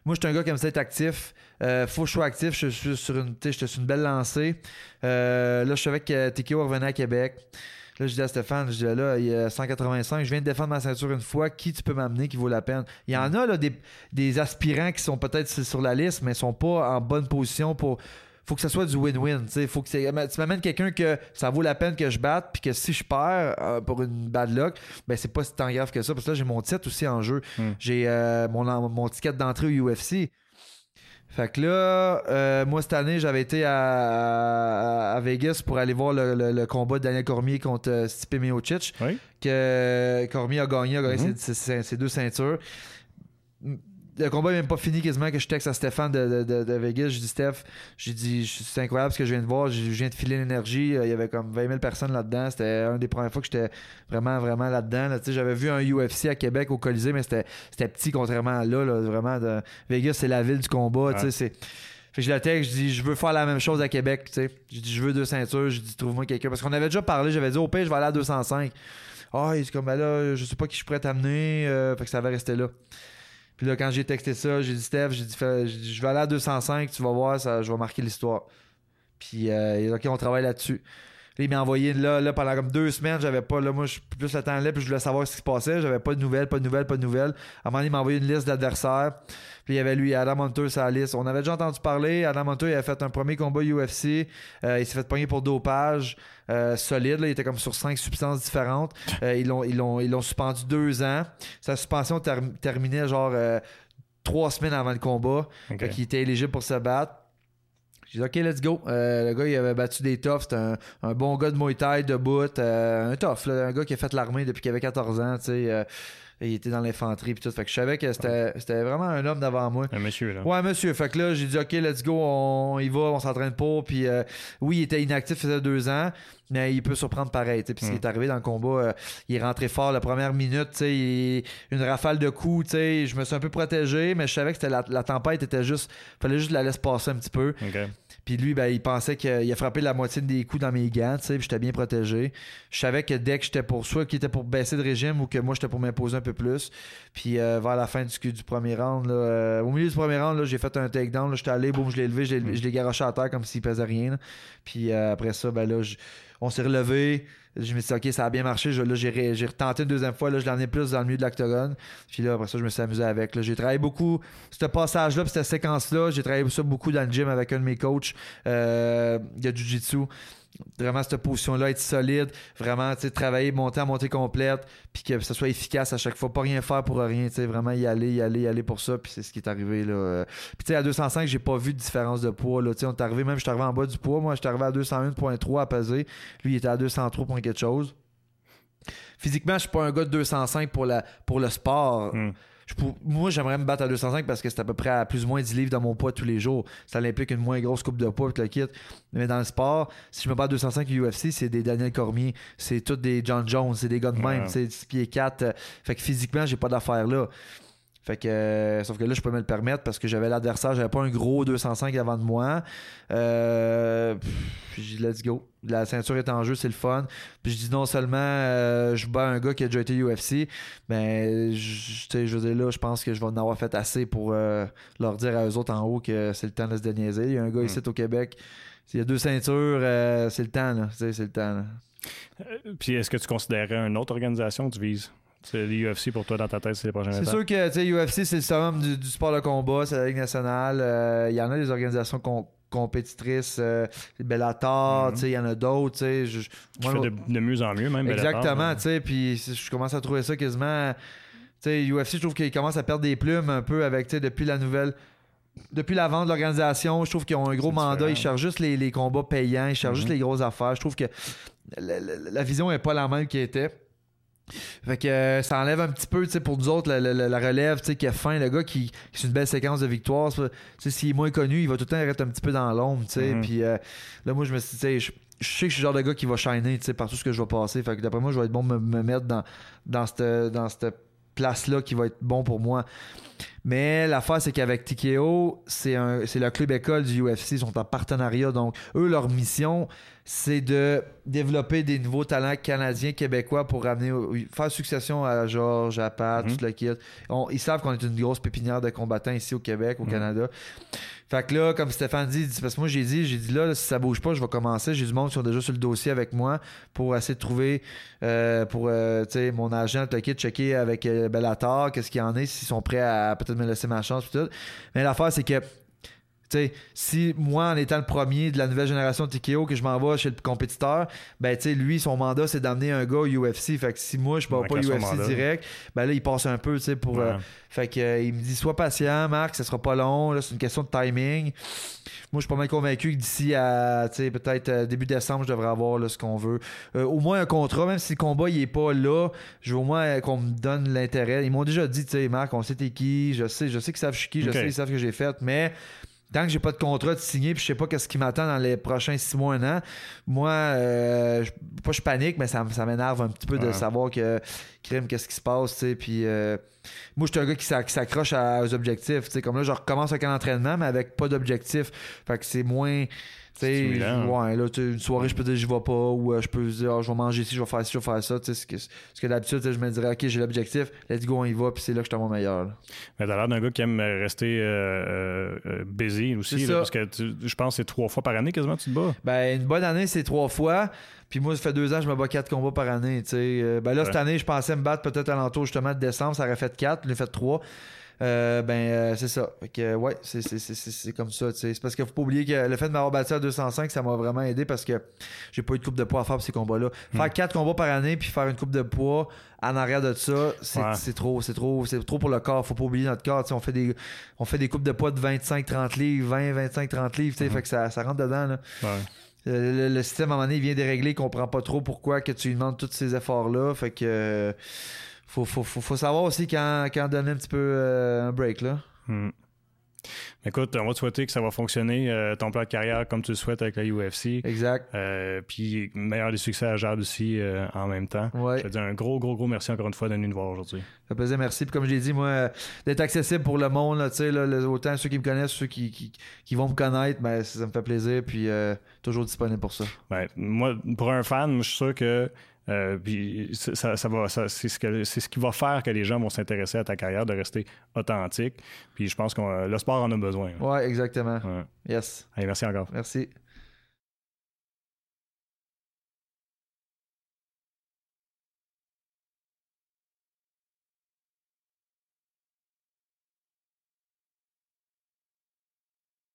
Moi, je suis un gars qui aime ça être actif. Euh, faut que je sois actif. Je suis sur une, j'étais sur une belle lancée. Euh, là, je savais que TKO revenait à Québec. Là, je dis à Stéphane, je dis là, il y a 185, je viens de défendre ma ceinture une fois, qui tu peux m'amener qui vaut la peine? Il y en a là, des, des aspirants qui sont peut-être sur la liste, mais sont pas en bonne position pour faut que ce soit du win-win. Faut que tu m'amènes quelqu'un que ça vaut la peine que je batte, puis que si je perds euh, pour une bad luck, ben c'est pas si tant grave que ça. Parce que là, j'ai mon titre aussi en jeu. Hmm. J'ai euh, mon, mon ticket d'entrée au UFC. Fait que là, euh, moi cette année, j'avais été à, Vegas pour aller voir le, combat de Daniel Cormier contre Stipe Miocic. Que Cormier a gagné, a gagné mm-hmm. ses, deux ceintures le combat n'est même pas fini quasiment que je texte à Stéphane de, de, Vegas. Je dis Steph, j'ai dit c'est incroyable ce que je viens de voir. Je viens de filer l'énergie. Il y avait comme 20 000 personnes là-dedans. C'était une des premières fois que j'étais vraiment, vraiment là-dedans. J'avais vu un UFC à Québec au Colisée, mais c'était petit contrairement à là. vraiment, de... Vegas, c'est la ville du combat. C'est... Fait que je le texte, je dis je veux faire la même chose à Québec. Je dis je veux deux ceintures. Je dis trouve-moi quelqu'un. Parce qu'on avait déjà parlé, j'avais dit au pire, je vais aller à 205. Ah, il est comme ben là, je sais pas qui je pourrais t'amener. Euh, fait que ça va rester là. Puis là, quand j'ai texté ça, j'ai dit Steph, j'ai dit, je vais aller à 205, tu vas voir, ça, je vais marquer l'histoire. Puis, euh, OK, on travaille là-dessus. Il m'a envoyé là, là, pendant comme deux semaines, j'avais pas, là, moi, je plus le temps là, puis je voulais savoir ce qui se passait. J'avais pas de nouvelles, pas de nouvelles, pas de nouvelles. À un moment donné, il m'a envoyé une liste d'adversaires. Puis il y avait lui, Adam Hunter, sa liste. On avait déjà entendu parler. Adam Hunter, il a fait un premier combat UFC. Euh, il s'est fait pogner pour dopage. Euh, solide. Il était comme sur cinq substances différentes. Euh, ils l'ont ils l'ont ils l'ont suspendu deux ans. Sa suspension terminait genre trois semaines avant le combat. Okay. il était éligible pour se battre. J'ai dit, OK, let's go. le gars, il avait battu des toughs. C'était un, bon gars de Muay Thai, de bout. un tough, un gars qui a fait l'armée depuis qu'il avait 14 ans. Tu sais, il était dans l'infanterie puis tout. Fait que je savais que c'était vraiment un homme devant moi. Un monsieur, là. Ouais, monsieur. Fait que là, j'ai dit, OK, let's go, on y va, on s'entraîne pas. Puis euh, oui, il était inactif, il faisait deux ans, mais il peut surprendre pareil. Puis ce qui est arrivé dans le combat, euh, il est rentré fort la première minute, sais une rafale de coups. sais Je me suis un peu protégé, mais je savais que la, la tempête était juste. fallait juste la laisser passer un petit peu. Puis lui, ben, il pensait qu'il a frappé la moitié des coups dans mes gants, tu sais, j'étais bien protégé. Je savais que dès que j'étais pour soit qu'il était pour baisser de régime ou que moi j'étais pour m'imposer un peu plus. Puis euh, vers la fin du, du premier round, là, euh, au milieu du premier round, j'ai fait un takedown, j'étais allé, boum, je l'ai levé, je l'ai garoché à terre comme s'il pesait rien. Puis euh, après ça, ben là, on s'est relevé. Je me suis dit, OK, ça a bien marché. là, j'ai, retenté une deuxième fois. Là, je l'en ai plus dans le milieu de l'octogone. Puis là, après ça, je me suis amusé avec. J'ai travaillé beaucoup, ce passage-là, puis cette séquence-là, j'ai travaillé ça beaucoup dans le gym avec un de mes coachs euh, de Jiu-Jitsu vraiment cette position-là, être solide, vraiment travailler, monter à montée complète, puis que ça soit efficace à chaque fois, pas rien faire pour rien, vraiment y aller, y aller, y aller pour ça, puis c'est ce qui est arrivé. Là. Puis tu sais, à 205, j'ai pas vu de différence de poids. Là. on est arrivé, même je suis arrivé en bas du poids, moi je suis arrivé à 201.3 à peser, lui il était à 203 pour quelque chose. Physiquement, je suis pas un gars de 205 pour, la, pour le sport. Moi, j'aimerais me battre à 205 parce que c'est à peu près à plus ou moins 10 livres dans mon poids tous les jours. Ça implique une moins grosse coupe de poids, le kit. Mais dans le sport, si je me bats à 205 UFC, c'est des Daniel Cormier, c'est tous des John Jones, c'est des gars de même, c'est 6 pieds 4. Euh, fait que physiquement, j'ai pas d'affaires là. Fait que, euh, sauf que là, je peux me le permettre parce que j'avais l'adversaire, j'avais pas un gros 205 avant de moi. Euh, puis let's go. La ceinture est en jeu, c'est le fun. Puis je dis non seulement euh, je bats un gars qui a déjà été UFC, mais je, je veux dire là, je pense que je vais en avoir fait assez pour leur dire à eux autres en haut que c'est le temps de se déniaiser. Il y a un gars ici au Québec, il y a deux ceintures, c'est le temps, là. C'est le temps. Puis est-ce que tu considérais une autre organisation que tu vises? C'est l'UFC pour toi dans ta tête, c'est les prochaines C'est sûr que UFC, c'est le summum du, sport de combat, c'est la Ligue nationale. Euh, il y en a des organisations compétitrices, euh, Bellator, mhm. il y en a d'autres. Je, fais de, mieux en mieux, même. Exactement, puis je commence à trouver ça quasiment. UFC, je trouve qu'il commence à perdre des plumes un peu avec depuis la nouvelle depuis la vente de l'organisation, je trouve qu'ils ont un gros mandat. Ils cherchent juste les, combats payants, ils cherchent juste mhm. les grosses affaires. Je trouve que la, la vision n'est pas la même qu'elle était. Fait que euh, ça enlève un petit peu, pour nous autres, la, la- la relève, qui a faim, le gars qui, qui c'est une belle séquence de sais, s'il est moins connu, il va tout le temps rester un petit peu dans l'ombre. Mhm. Puis euh, là, moi, je me suis dit, je, je sais que je suis le genre de gars qui va shiner, par tout ce que je vais passer. Fait que d'après moi, je vais être bon de me, me mettre dans, dans cette, dans cette place-là qui va être bon pour moi. Mais l'affaire, c'est qu'avec TKO, c'est un- c'est le club école du UFC, ils sont en partenariat. Donc, eux, leur mission, c'est de développer des nouveaux talents canadiens, québécois pour ramener, au- faire succession à Georges, à Pat, Mhm. tout le kit. On- ils savent qu'on est une grosse pépinière de combattants ici au Québec, au Mhm. Canada. Fait que là, comme Stéphane dit, parce que moi j'ai dit, j'ai dit là, là, si ça bouge pas, je vais commencer. J'ai du monde qui sont déjà sur le dossier avec moi pour essayer de trouver euh, pour euh, tu sais, mon agent, le kit, checker avec euh, Bellator, qu'est-ce qu'il y en est, s'ils sont prêts à peut-être me laisser ma chance puis tout. Mais l'affaire, c'est que tu sais, si moi, en étant le premier de la nouvelle génération de TKO, que je m'en vais chez le compétiteur, ben, tu sais, lui, son mandat, c'est d'amener un gars au UFC. Fait que si moi, je ne Ouais, pas UFC mandat. direct, ben là, il passe un peu, tu sais, pour. euh, fait que, euh, il me dit, sois patient, Marc, ça sera pas long. Là, c'est une question de timing. Moi, je suis pas mal convaincu que d'ici à, peut-être euh, début décembre, je devrais avoir là, ce qu'on veut. Euh, au moins un contrat, même si le combat, il est pas là, je veux au moins qu'on me donne l'intérêt. Ils m'ont déjà dit, tu sais, Marc, on sait t'es qui, je sais, je sais qu'ils savent je suis qui, je sais, ils savent ce que j'ai fait, mais tant que j'ai pas de contrat de signer puis je sais pas qu'est-ce qui m'attend dans les prochains six mois, un an, moi, euh, je, pas je panique, mais ça, ça m'énerve un petit peu de savoir que, crime, qu'est-ce qui se passe, tu sais, puis euh, moi, je suis un gars qui s'ac- qui s'accroche aux objectifs, tu sais, comme là, je recommence avec un entraînement, mais avec pas d'objectif, fait que c'est moins... tu sais, Stimulant. ouais, là, une soirée, je peux dire, je vais pas, ou euh, je peux dire, ah, je vais manger ici, je vais faire ci, je vais faire ça. tu sais, Ce que, que d'habitude, je me dirais, ok, j'ai l'objectif, let's go, on y va, puis c'est là que je suis à mon meilleur. là. Mais t'as l'air d'un gars qui aime rester euh, euh, euh, busy aussi. Là, parce que tu- je pense que c'est trois fois par année quasiment tu te bats. Ben, une bonne année, c'est trois fois. Puis moi, ça fait deux ans, je me bats quatre combats par année. sais. Euh, ben là, cette année, je pensais me battre peut-être à l'entour justement de décembre. Ça aurait fait quatre. J'ai fait trois. Euh, ben, euh, c'est ça. Fait que, ouais, c'est, c'est, c'est, c'est- c'est comme ça. tu sais. C'est parce qu'il faut pas oublier que le fait de m'avoir battu à 205, ça m'a vraiment aidé parce que j'ai pas eu de coupe de poids à faire pour ces combats-là. Faire Hmm. quatre combats par année puis faire une coupe de poids en arrière de ça, c'est, Ouais. c'est trop. C'est trop, c'est trop pour le corps. Faut pas oublier notre corps. tu sais. On fait des, on fait des coupes de poids de 25-30 livres, 20-25-30 livres. tu sais. Mhm. Fait que ça, ça rentre dedans. Là. Ouais. Euh, Le, le système à un moment donné il vient dérégler, il comprend pas trop pourquoi que tu lui demandes tous ces efforts-là. Fait que faut, faut, faut, faut savoir aussi quand, quand donner un petit peu euh, un break là. Hmm. Écoute, on va te souhaiter que ça va fonctionner, euh, ton plan de carrière comme tu le souhaites avec la UFC. Exact. Euh, puis meilleur des succès à Jade aussi euh, en même temps. Ouais. Je te dis un gros, gros, gros merci encore une fois de nous voir aujourd'hui. Ça fait plaisir, merci. Puis comme je l'ai dit, moi, d'être accessible pour le monde, là, tu sais, là, le- autant ceux qui me connaissent, ceux qui, qui, qui vont me connaître, ben, ça me fait plaisir. Puis toujours disponible pour ça. Ben, moi, pour un fan, je suis sûr que euh, puis ça, ça- va, ça- c'est ce, que- c'est ce qui va faire que les gens vont s'intéresser à ta carrière, de rester authentique. Puis je pense que le sport en a besoin. Ouais, exactement. Ouais. Yes. Allez, merci encore. Merci.